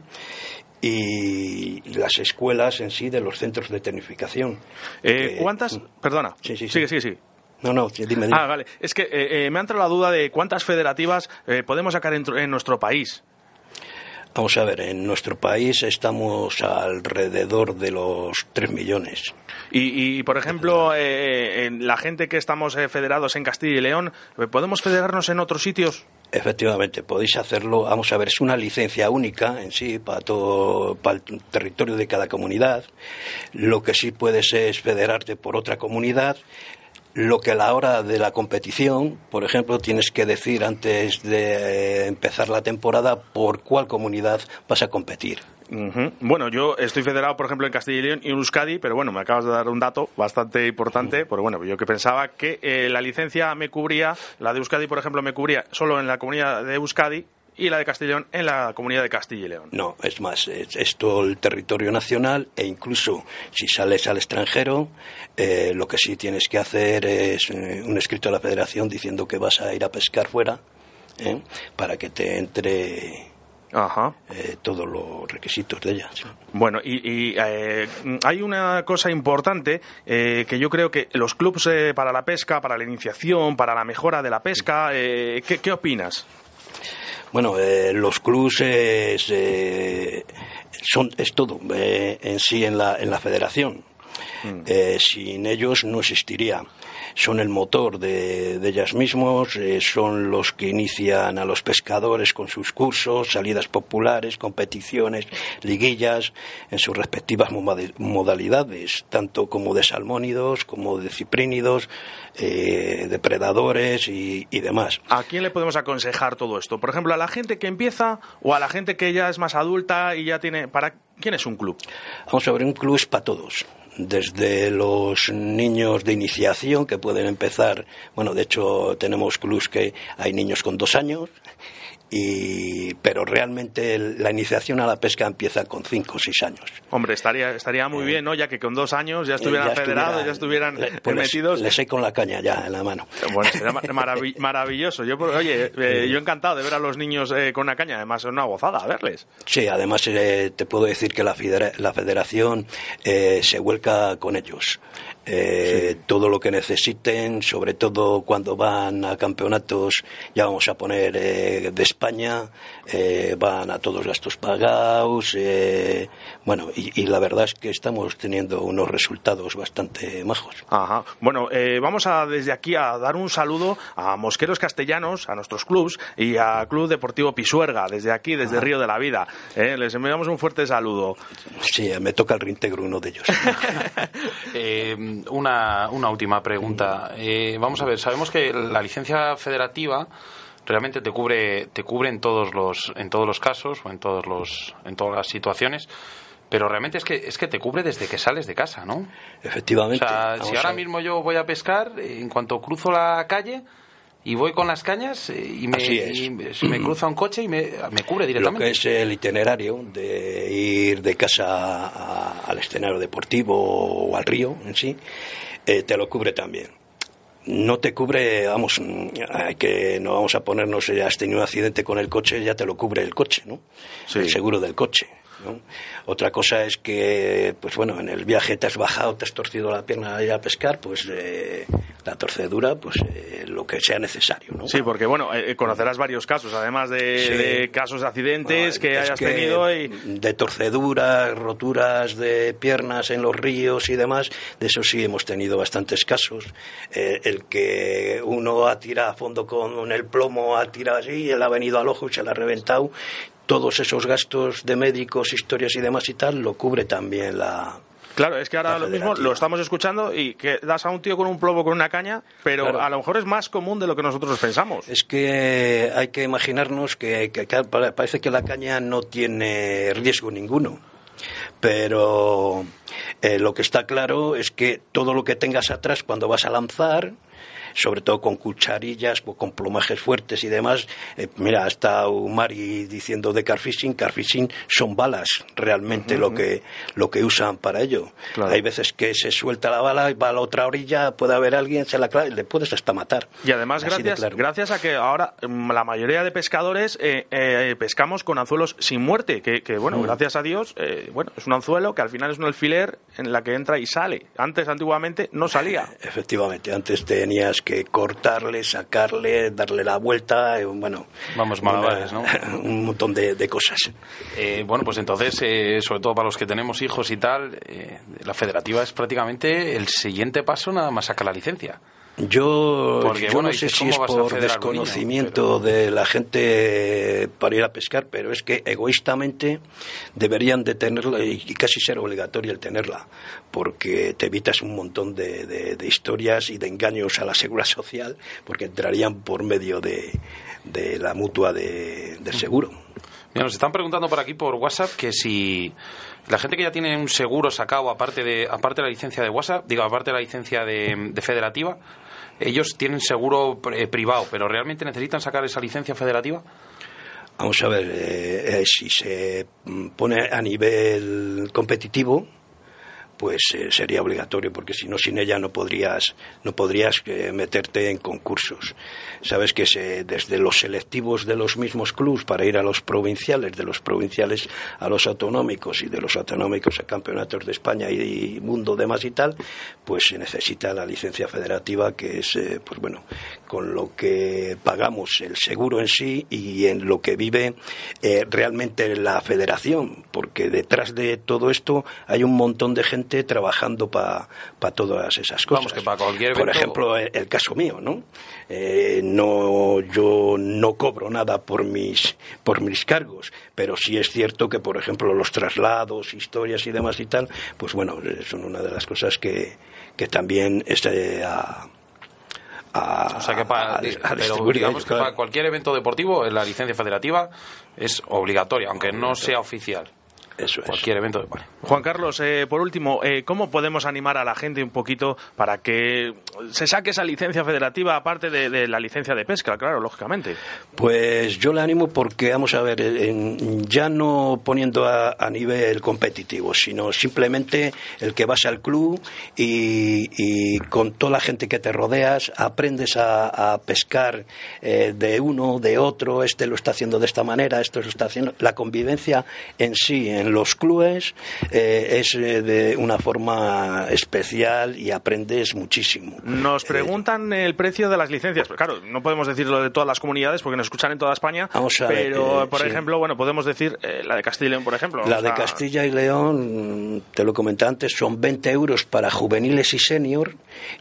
Speaker 7: y las escuelas en sí de los centros de tecnificación.
Speaker 3: Eh,
Speaker 7: Eh,
Speaker 3: ¿Cuántas? Perdona.
Speaker 7: Sí, sí, sí.
Speaker 3: Sigue, sigue, sigue.
Speaker 7: No, no, dime, dime.
Speaker 3: Ah, vale. Es que eh, eh, me ha entrado la duda de cuántas federativas eh, podemos sacar en, en nuestro país.
Speaker 7: Vamos a ver, en nuestro país estamos alrededor de los 3 millones.
Speaker 3: Y, y, por ejemplo, eh, en la gente que estamos federados en Castilla y León, ¿podemos federarnos en otros sitios?
Speaker 7: Efectivamente, podéis hacerlo. Vamos a ver, es una licencia única en sí para todo, para el territorio de cada comunidad. Lo que sí puedes es federarte por otra comunidad. Lo que a la hora de la competición, por ejemplo, tienes que decir antes de empezar la temporada por cuál comunidad vas a competir.
Speaker 3: Bueno, yo estoy federado, por ejemplo, en Castilla y León y en Euskadi, pero bueno, me acabas de dar un dato bastante importante, pero bueno, yo que pensaba que eh, la licencia me cubría, la de Euskadi, por ejemplo, me cubría solo en la comunidad de Euskadi y la de León en la comunidad de Castilla y León.
Speaker 7: No, es más, es, es todo el territorio nacional e incluso si sales al extranjero, eh, lo que sí tienes que hacer es eh, un escrito a la federación diciendo que vas a ir a pescar fuera ¿eh? para que te entre
Speaker 3: Ajá.
Speaker 7: eh, todos los requisitos de ella. sí.
Speaker 3: Bueno, y, y, eh, hay una cosa importante eh, que yo creo que los clubes para la pesca, para la iniciación, para la mejora de la pesca, ¿qué, qué opinas?
Speaker 7: Bueno, eh, los cruces eh, son es todo eh, en sí en la en la federación. Eh, sin ellos no existiría. Son el motor de, de ellas mismos, eh, son los que inician a los pescadores con sus cursos, salidas populares, competiciones, liguillas, en sus respectivas moda- modalidades, tanto como de salmónidos, como de ciprínidos, eh, depredadores y, y demás.
Speaker 3: ¿A quién le podemos aconsejar todo esto? Por ejemplo, a la gente que empieza o a la gente que ya es más adulta y ya tiene... ¿Para quién es un club?
Speaker 7: Vamos a ver, un club es para todos. Desde los niños de iniciación que pueden empezar, bueno, de hecho tenemos clubs que hay niños con dos años, y, pero realmente el- la iniciación a la pesca empieza con cinco o seis años.
Speaker 3: Hombre, estaría, estaría muy bien, ¿no? Ya que con dos años ya estuvieran
Speaker 7: Eh, ya
Speaker 3: federados, ya estuvieran
Speaker 7: le-
Speaker 3: eh,
Speaker 7: pues les-
Speaker 3: metidos.
Speaker 7: Les, sé con la caña ya en la mano.
Speaker 3: Bueno, sería ma- maravi- maravilloso. Yo, por- oye, eh, yo encantado de ver a los niños eh, con una caña. Además, es una gozada verles.
Speaker 7: Sí, además eh, te puedo decir que la, federa- la federación eh, se vuelca con ellos. Eh, Todo lo que necesiten, sobre todo cuando van a campeonatos, ya vamos a poner eh, de España, eh, van a todos gastos pagados. eh, bueno, y, y la verdad es que estamos teniendo unos resultados bastante majos.
Speaker 3: Ajá. Bueno, eh, vamos a desde aquí a dar un saludo a Mosqueros Castellanos, a nuestros clubs y a Club Deportivo Pisuerga, desde aquí, desde Río de la Vida. Eh, les enviamos un fuerte saludo.
Speaker 7: Sí, me toca el reintegro uno de ellos.
Speaker 4: Eh, una, una última pregunta. Eh, vamos a ver, sabemos que la licencia federativa realmente te cubre te cubre en todos los en todos los casos o en todos los en todas las situaciones, pero realmente es que es que te cubre desde que sales de casa, ¿no? O
Speaker 7: Efectivamente.
Speaker 4: sea,
Speaker 7: vamos
Speaker 4: si ahora mismo yo voy a pescar, en cuanto cruzo la calle y voy con las cañas eh, y me, y me- se me cruza un coche y me, me cubre
Speaker 7: lo
Speaker 4: directamente.
Speaker 7: que es el itinerario de ir de casa a- al escenario deportivo o al río en sí, eh, te lo cubre también. No te cubre, vamos, mm, que no vamos a ponernos, ya has tenido un accidente con el coche, ya te lo cubre el coche, ¿no?
Speaker 3: Sí.
Speaker 7: El seguro del coche. ¿No? Otra cosa es que, pues bueno, en el viaje te has bajado, te has torcido la pierna a ir a pescar, pues eh, la torcedura, pues eh, lo que sea necesario, ¿no?
Speaker 3: Sí, porque bueno, eh, conocerás varios casos, además de,
Speaker 7: Sí.
Speaker 3: de casos de accidentes que
Speaker 7: Es
Speaker 3: hayas
Speaker 7: que
Speaker 3: tenido y...
Speaker 7: De torceduras, roturas de piernas en los ríos y demás, de eso sí hemos tenido bastantes casos. Eh, el que uno ha tirado a fondo con el plomo, ha tirado así, él ha venido al ojo y se le ha reventado. Todos esos gastos de médicos, historias y demás y tal, lo cubre también la,
Speaker 3: Claro, es que ahora lo mismo lo estamos escuchando y que das a un tío con un plomo con una caña, pero
Speaker 7: Claro.
Speaker 3: a lo mejor es más común de lo que nosotros pensamos.
Speaker 7: Es que hay que imaginarnos que, que- que pare- parece que la caña no tiene riesgo ninguno. Pero eh, lo que está claro es que todo lo que tengas atrás cuando vas a lanzar, sobre todo con cucharillas, o con plumajes fuertes y demás, eh, mira, hasta Mari diciendo de carfishing, carfishing son balas realmente lo que lo que usan para ello.
Speaker 3: Claro.
Speaker 7: Hay veces que se suelta la bala y va a la otra orilla, puede haber alguien, se la clava y le puedes hasta matar.
Speaker 3: Y además,
Speaker 7: Así
Speaker 3: gracias,
Speaker 7: claro.
Speaker 3: gracias a que ahora mm, la mayoría de pescadores eh, eh, pescamos con anzuelos sin muerte, que, que, bueno,
Speaker 7: Mm.
Speaker 3: gracias a Dios, eh, bueno, es un anzuelo que al final es un alfiler en la que entra y sale. Antes, antiguamente, no salía.
Speaker 7: Efectivamente, antes tenías que cortarle, sacarle, darle la vuelta, eh, bueno,
Speaker 4: Vamos, malabares, ¿no?
Speaker 7: un montón de, de cosas.
Speaker 4: Eh, bueno, pues entonces, eh, sobre todo para los que tenemos hijos y tal, eh, la federativa es prácticamente el siguiente paso nada más sacar la licencia.
Speaker 7: Yo,
Speaker 4: Porque,
Speaker 7: yo
Speaker 4: bueno,
Speaker 7: no sé si
Speaker 4: ¿cómo
Speaker 7: es por
Speaker 4: niño?
Speaker 7: desconocimiento de la gente para ir a pescar, pero es que egoístamente deberían de tenerla y casi ser obligatorio el tenerla, porque te evitas un montón de, de- de historias y de engaños a la seguridad social, porque entrarían por medio de, de la mutua de, del seguro.
Speaker 4: Mira, nos están preguntando por aquí por WhatsApp que si la gente que ya tiene un seguro sacado aparte de aparte de la licencia de WhatsApp, digo aparte de la licencia de, de federativa, ellos tienen seguro eh, privado, pero realmente necesitan sacar esa licencia federativa.
Speaker 7: Vamos a ver, eh, eh, si se mm, pone a nivel competitivo, pues eh, sería obligatorio, porque si no, sin ella no podrías, no podrías eh, meterte en concursos. Sabes que se, desde los selectivos de los mismos clubs para ir a los provinciales, de los provinciales a los autonómicos y de los autonómicos a campeonatos de España y, mundo demás y tal, pues se necesita la licencia federativa, que es, eh, pues bueno, con lo que pagamos el seguro en sí y en lo que vive eh, realmente la federación, porque detrás de todo esto hay un montón de gente trabajando para todas esas cosas.
Speaker 4: Vamos, que para cualquier
Speaker 7: Por ejemplo, el, el caso mío, ¿no? Eh, no yo no cobro nada por mis por mis cargos, pero sí es cierto que, por ejemplo, los traslados, historias y demás y tal, pues bueno, son una de las cosas que, que también es a, a-
Speaker 4: O sea que para,
Speaker 7: a- a
Speaker 4: pero digamos que
Speaker 7: claro.
Speaker 4: para cualquier evento deportivo la licencia federativa es obligatoria, aunque no sea oficial.
Speaker 7: Eso es.
Speaker 4: Cualquier evento, vale.
Speaker 3: Juan Carlos, eh, por último, eh, ¿cómo podemos animar a la gente un poquito para que se saque esa licencia federativa aparte de, de la licencia de pesca? Claro, lógicamente.
Speaker 7: Pues yo le animo porque, vamos a ver, en- ya no poniendo a, a nivel competitivo, sino simplemente el que vas al club y, y con toda la gente que te rodeas aprendes a, a pescar eh, de uno, de otro, este lo está haciendo de esta manera, esto lo está haciendo. La convivencia en sí, en los clubes, eh, es eh, de una forma especial y aprendes muchísimo.
Speaker 3: Nos preguntan el precio de las licencias. Pues claro, no podemos decirlo de todas las comunidades porque nos escuchan en toda España.
Speaker 7: Vamos a ver,
Speaker 3: pero,
Speaker 7: eh,
Speaker 3: por
Speaker 7: sí.
Speaker 3: ejemplo, bueno, podemos decir eh, la de Castilla y León, por ejemplo.
Speaker 7: La de
Speaker 3: sea,
Speaker 7: Castilla y León, te lo comenté antes, son 20 euros para juveniles y senior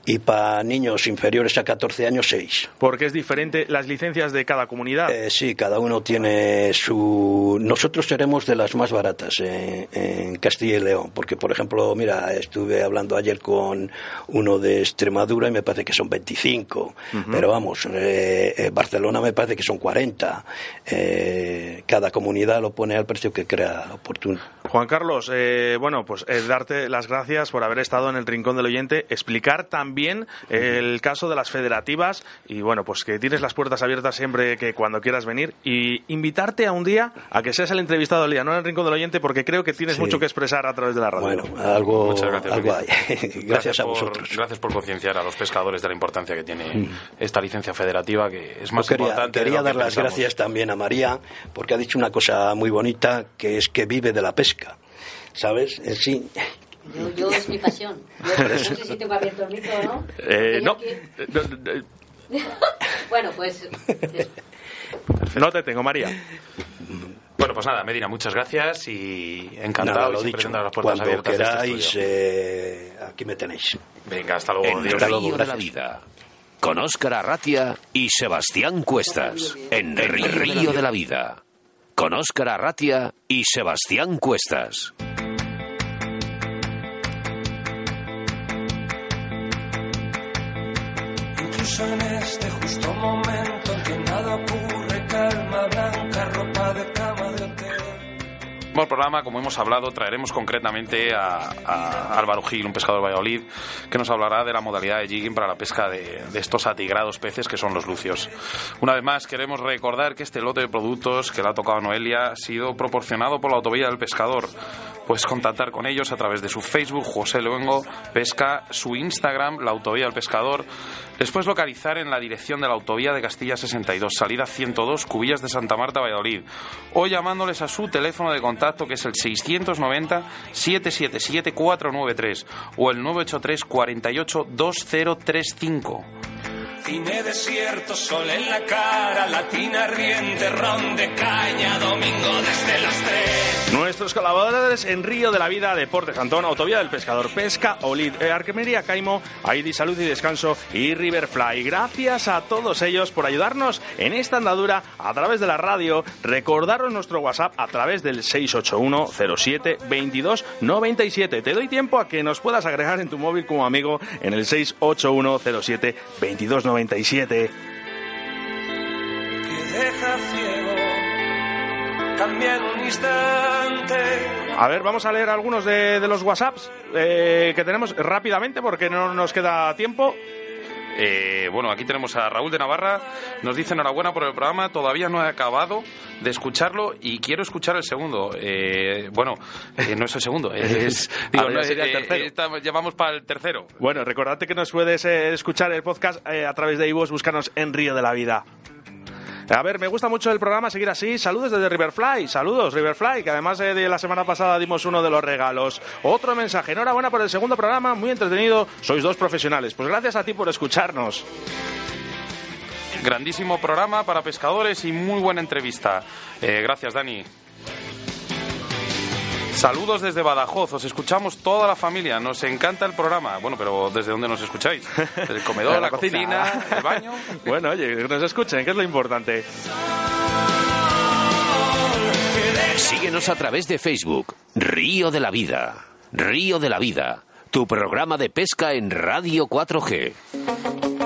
Speaker 7: y para niños inferiores a 14 años 6.
Speaker 3: Porque es diferente las licencias de cada comunidad.
Speaker 7: Eh, sí, cada uno tiene su... Nosotros seremos de las más baratas eh, en Castilla y León, porque por ejemplo, mira, estuve hablando ayer con uno de Extremadura y me parece que son 25, pero vamos, eh, eh, Barcelona me parece que son 40. Eh, cada comunidad lo pone al precio que crea oportuno.
Speaker 3: Juan Carlos, eh, bueno, pues eh, darte las gracias por haber estado en el Rincón del Oyente, explicar también el caso de las federativas y bueno, pues que tienes las puertas abiertas siempre que cuando quieras venir y invitarte a un día a que seas el entrevistado del día, no en el rincón del oyente, porque creo que tienes
Speaker 7: Sí.
Speaker 3: mucho que expresar a través de la radio.
Speaker 7: Bueno, algo,
Speaker 4: Muchas gracias.
Speaker 7: algo
Speaker 4: Luis.
Speaker 7: hay. Gracias, a
Speaker 4: por-
Speaker 7: vosotros.
Speaker 4: Gracias por concienciar a los pescadores de la importancia que tiene esta licencia federativa, que es más
Speaker 7: quería,
Speaker 4: importante. de
Speaker 7: quería
Speaker 4: que
Speaker 7: dar las
Speaker 4: pensamos.
Speaker 7: gracias también a María, porque ha dicho una cosa muy bonita, que es que vive de la pesca. ¿Sabes? Eh, Sí.
Speaker 5: Yo, yo es mi pasión. Yo no sé si tengo abierto el micro o no.
Speaker 3: Eh,
Speaker 5: Porque
Speaker 3: no,
Speaker 5: aquí-
Speaker 3: Eh,
Speaker 5: Bueno, pues eso.
Speaker 3: no te tengo, María.
Speaker 4: Bueno, pues nada, Medina, muchas gracias y encantado.
Speaker 7: Nada,
Speaker 4: y
Speaker 7: lo
Speaker 4: siempre
Speaker 7: dicho.
Speaker 4: las puertas
Speaker 7: Cuando
Speaker 4: abiertas de este
Speaker 7: eh, aquí me tenéis.
Speaker 4: Venga, hasta luego.
Speaker 1: En
Speaker 7: luego,
Speaker 1: Río de la. Vida. Con Óscar Arratia y Sebastián Cuestas. En Río de la Vida. Con Óscar Arratia y Sebastián Cuestas.
Speaker 8: Incluso en este justo momento en que nada ocurre, calma blanca, ropa de cama de hotel.
Speaker 4: El programa, como hemos hablado, traeremos concretamente a, a Álvaro Gil, un pescador de Valladolid, que nos hablará de la modalidad de jigging para la pesca de, de estos atigrados peces que son los lucios. Una vez más, queremos recordar que este lote de productos que le ha tocado a Noelia ha sido proporcionado por la Autovía del Pescador. Puedes contactar con ellos a través de su Facebook, José Luengo Pesca, su Instagram, la Autovía del Pescador. Les puedes localizar en la dirección de la Autovía de Castilla 62, salida 102, Cubillas de Santa Marta, Valladolid. O llamándoles a su teléfono de contacto que es el 690-777-493 o el 983 48 2035.
Speaker 8: Cine desierto, sol en la cara, latina riente, ron de caña, domingo desde las tres.
Speaker 3: Nuestros colaboradores en Río de la Vida, Deportes Antón, Autovía del Pescador, Pesca, Olid, eh, Arquemería Caimo, Aidi Salud y Descanso y Riverfly. Gracias a todos ellos por ayudarnos en esta andadura a través de la radio. Recordaros nuestro WhatsApp a través del 681 07 22 97. Te doy tiempo a que nos puedas agregar en tu móvil como amigo en el 681 07 22 97.
Speaker 8: Que deja ciego, cambia en un instante.
Speaker 3: A ver, vamos a leer algunos de, de los WhatsApps eh, que tenemos rápidamente porque no nos queda tiempo.
Speaker 4: Eh, bueno, aquí tenemos a Raúl de Navarra. Nos dice enhorabuena por el programa. Todavía no he acabado de escucharlo y quiero escuchar el segundo. Eh, bueno, eh, no es el segundo. Es, digo, no,
Speaker 3: sería el
Speaker 4: eh,
Speaker 3: tercero.
Speaker 4: eh, estamos- ya vamos para el tercero.
Speaker 3: Bueno, recordad que nos puedes escuchar el podcast a través de iVoox, búscanos en Río de la Vida. A ver, me gusta mucho el programa, seguir así. Saludos desde Riverfly, saludos Riverfly, que además eh, de la semana pasada dimos uno de los regalos. Otro mensaje, enhorabuena por el segundo programa, muy entretenido, sois dos profesionales. Pues gracias a ti por escucharnos.
Speaker 4: Grandísimo programa para pescadores y muy buena entrevista. Eh, gracias, Dani. Saludos desde Badajoz, os escuchamos toda la familia, nos encanta el programa. Bueno, pero ¿desde dónde nos escucháis? ¿Del comedor, la, cocina, el baño?
Speaker 3: bueno, oye, que nos escuchen, que es lo importante.
Speaker 1: Síguenos a través de Facebook. Río de la Vida. Río de la Vida. Tu programa de pesca en Radio 4G.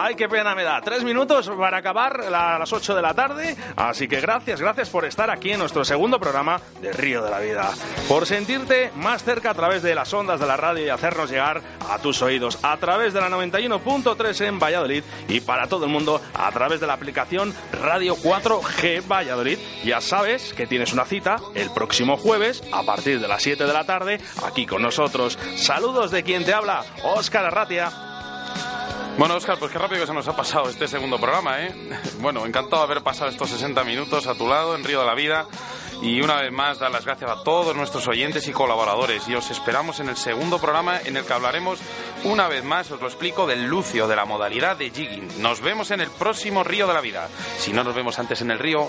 Speaker 3: Ay, qué pena me da. Tres minutos para acabar a las 8 de la tarde. Así que gracias, gracias por estar aquí en nuestro segundo programa de Río de la Vida. Por sentirte más cerca a través de las ondas de la radio y hacernos llegar a tus oídos a través de la 91.3 en Valladolid y para todo el mundo a través de la aplicación Radio 4G Valladolid. Ya sabes que tienes una cita el próximo jueves a partir de las 7 de la tarde aquí con nosotros. Saludos de quien te habla, Óscar Arratia.
Speaker 4: Bueno, Oscar, pues qué rápido que se nos ha pasado este segundo programa, ¿eh? Bueno, encantado de haber pasado estos 60 minutos a tu lado en Río de la Vida. Y una vez más, dar las gracias a todos nuestros oyentes y colaboradores. Y os esperamos en el segundo programa en el que hablaremos, una vez más, os lo explico, del lucio, de la modalidad de jigging. Nos vemos en el próximo Río de la Vida. Si no nos vemos antes en el río,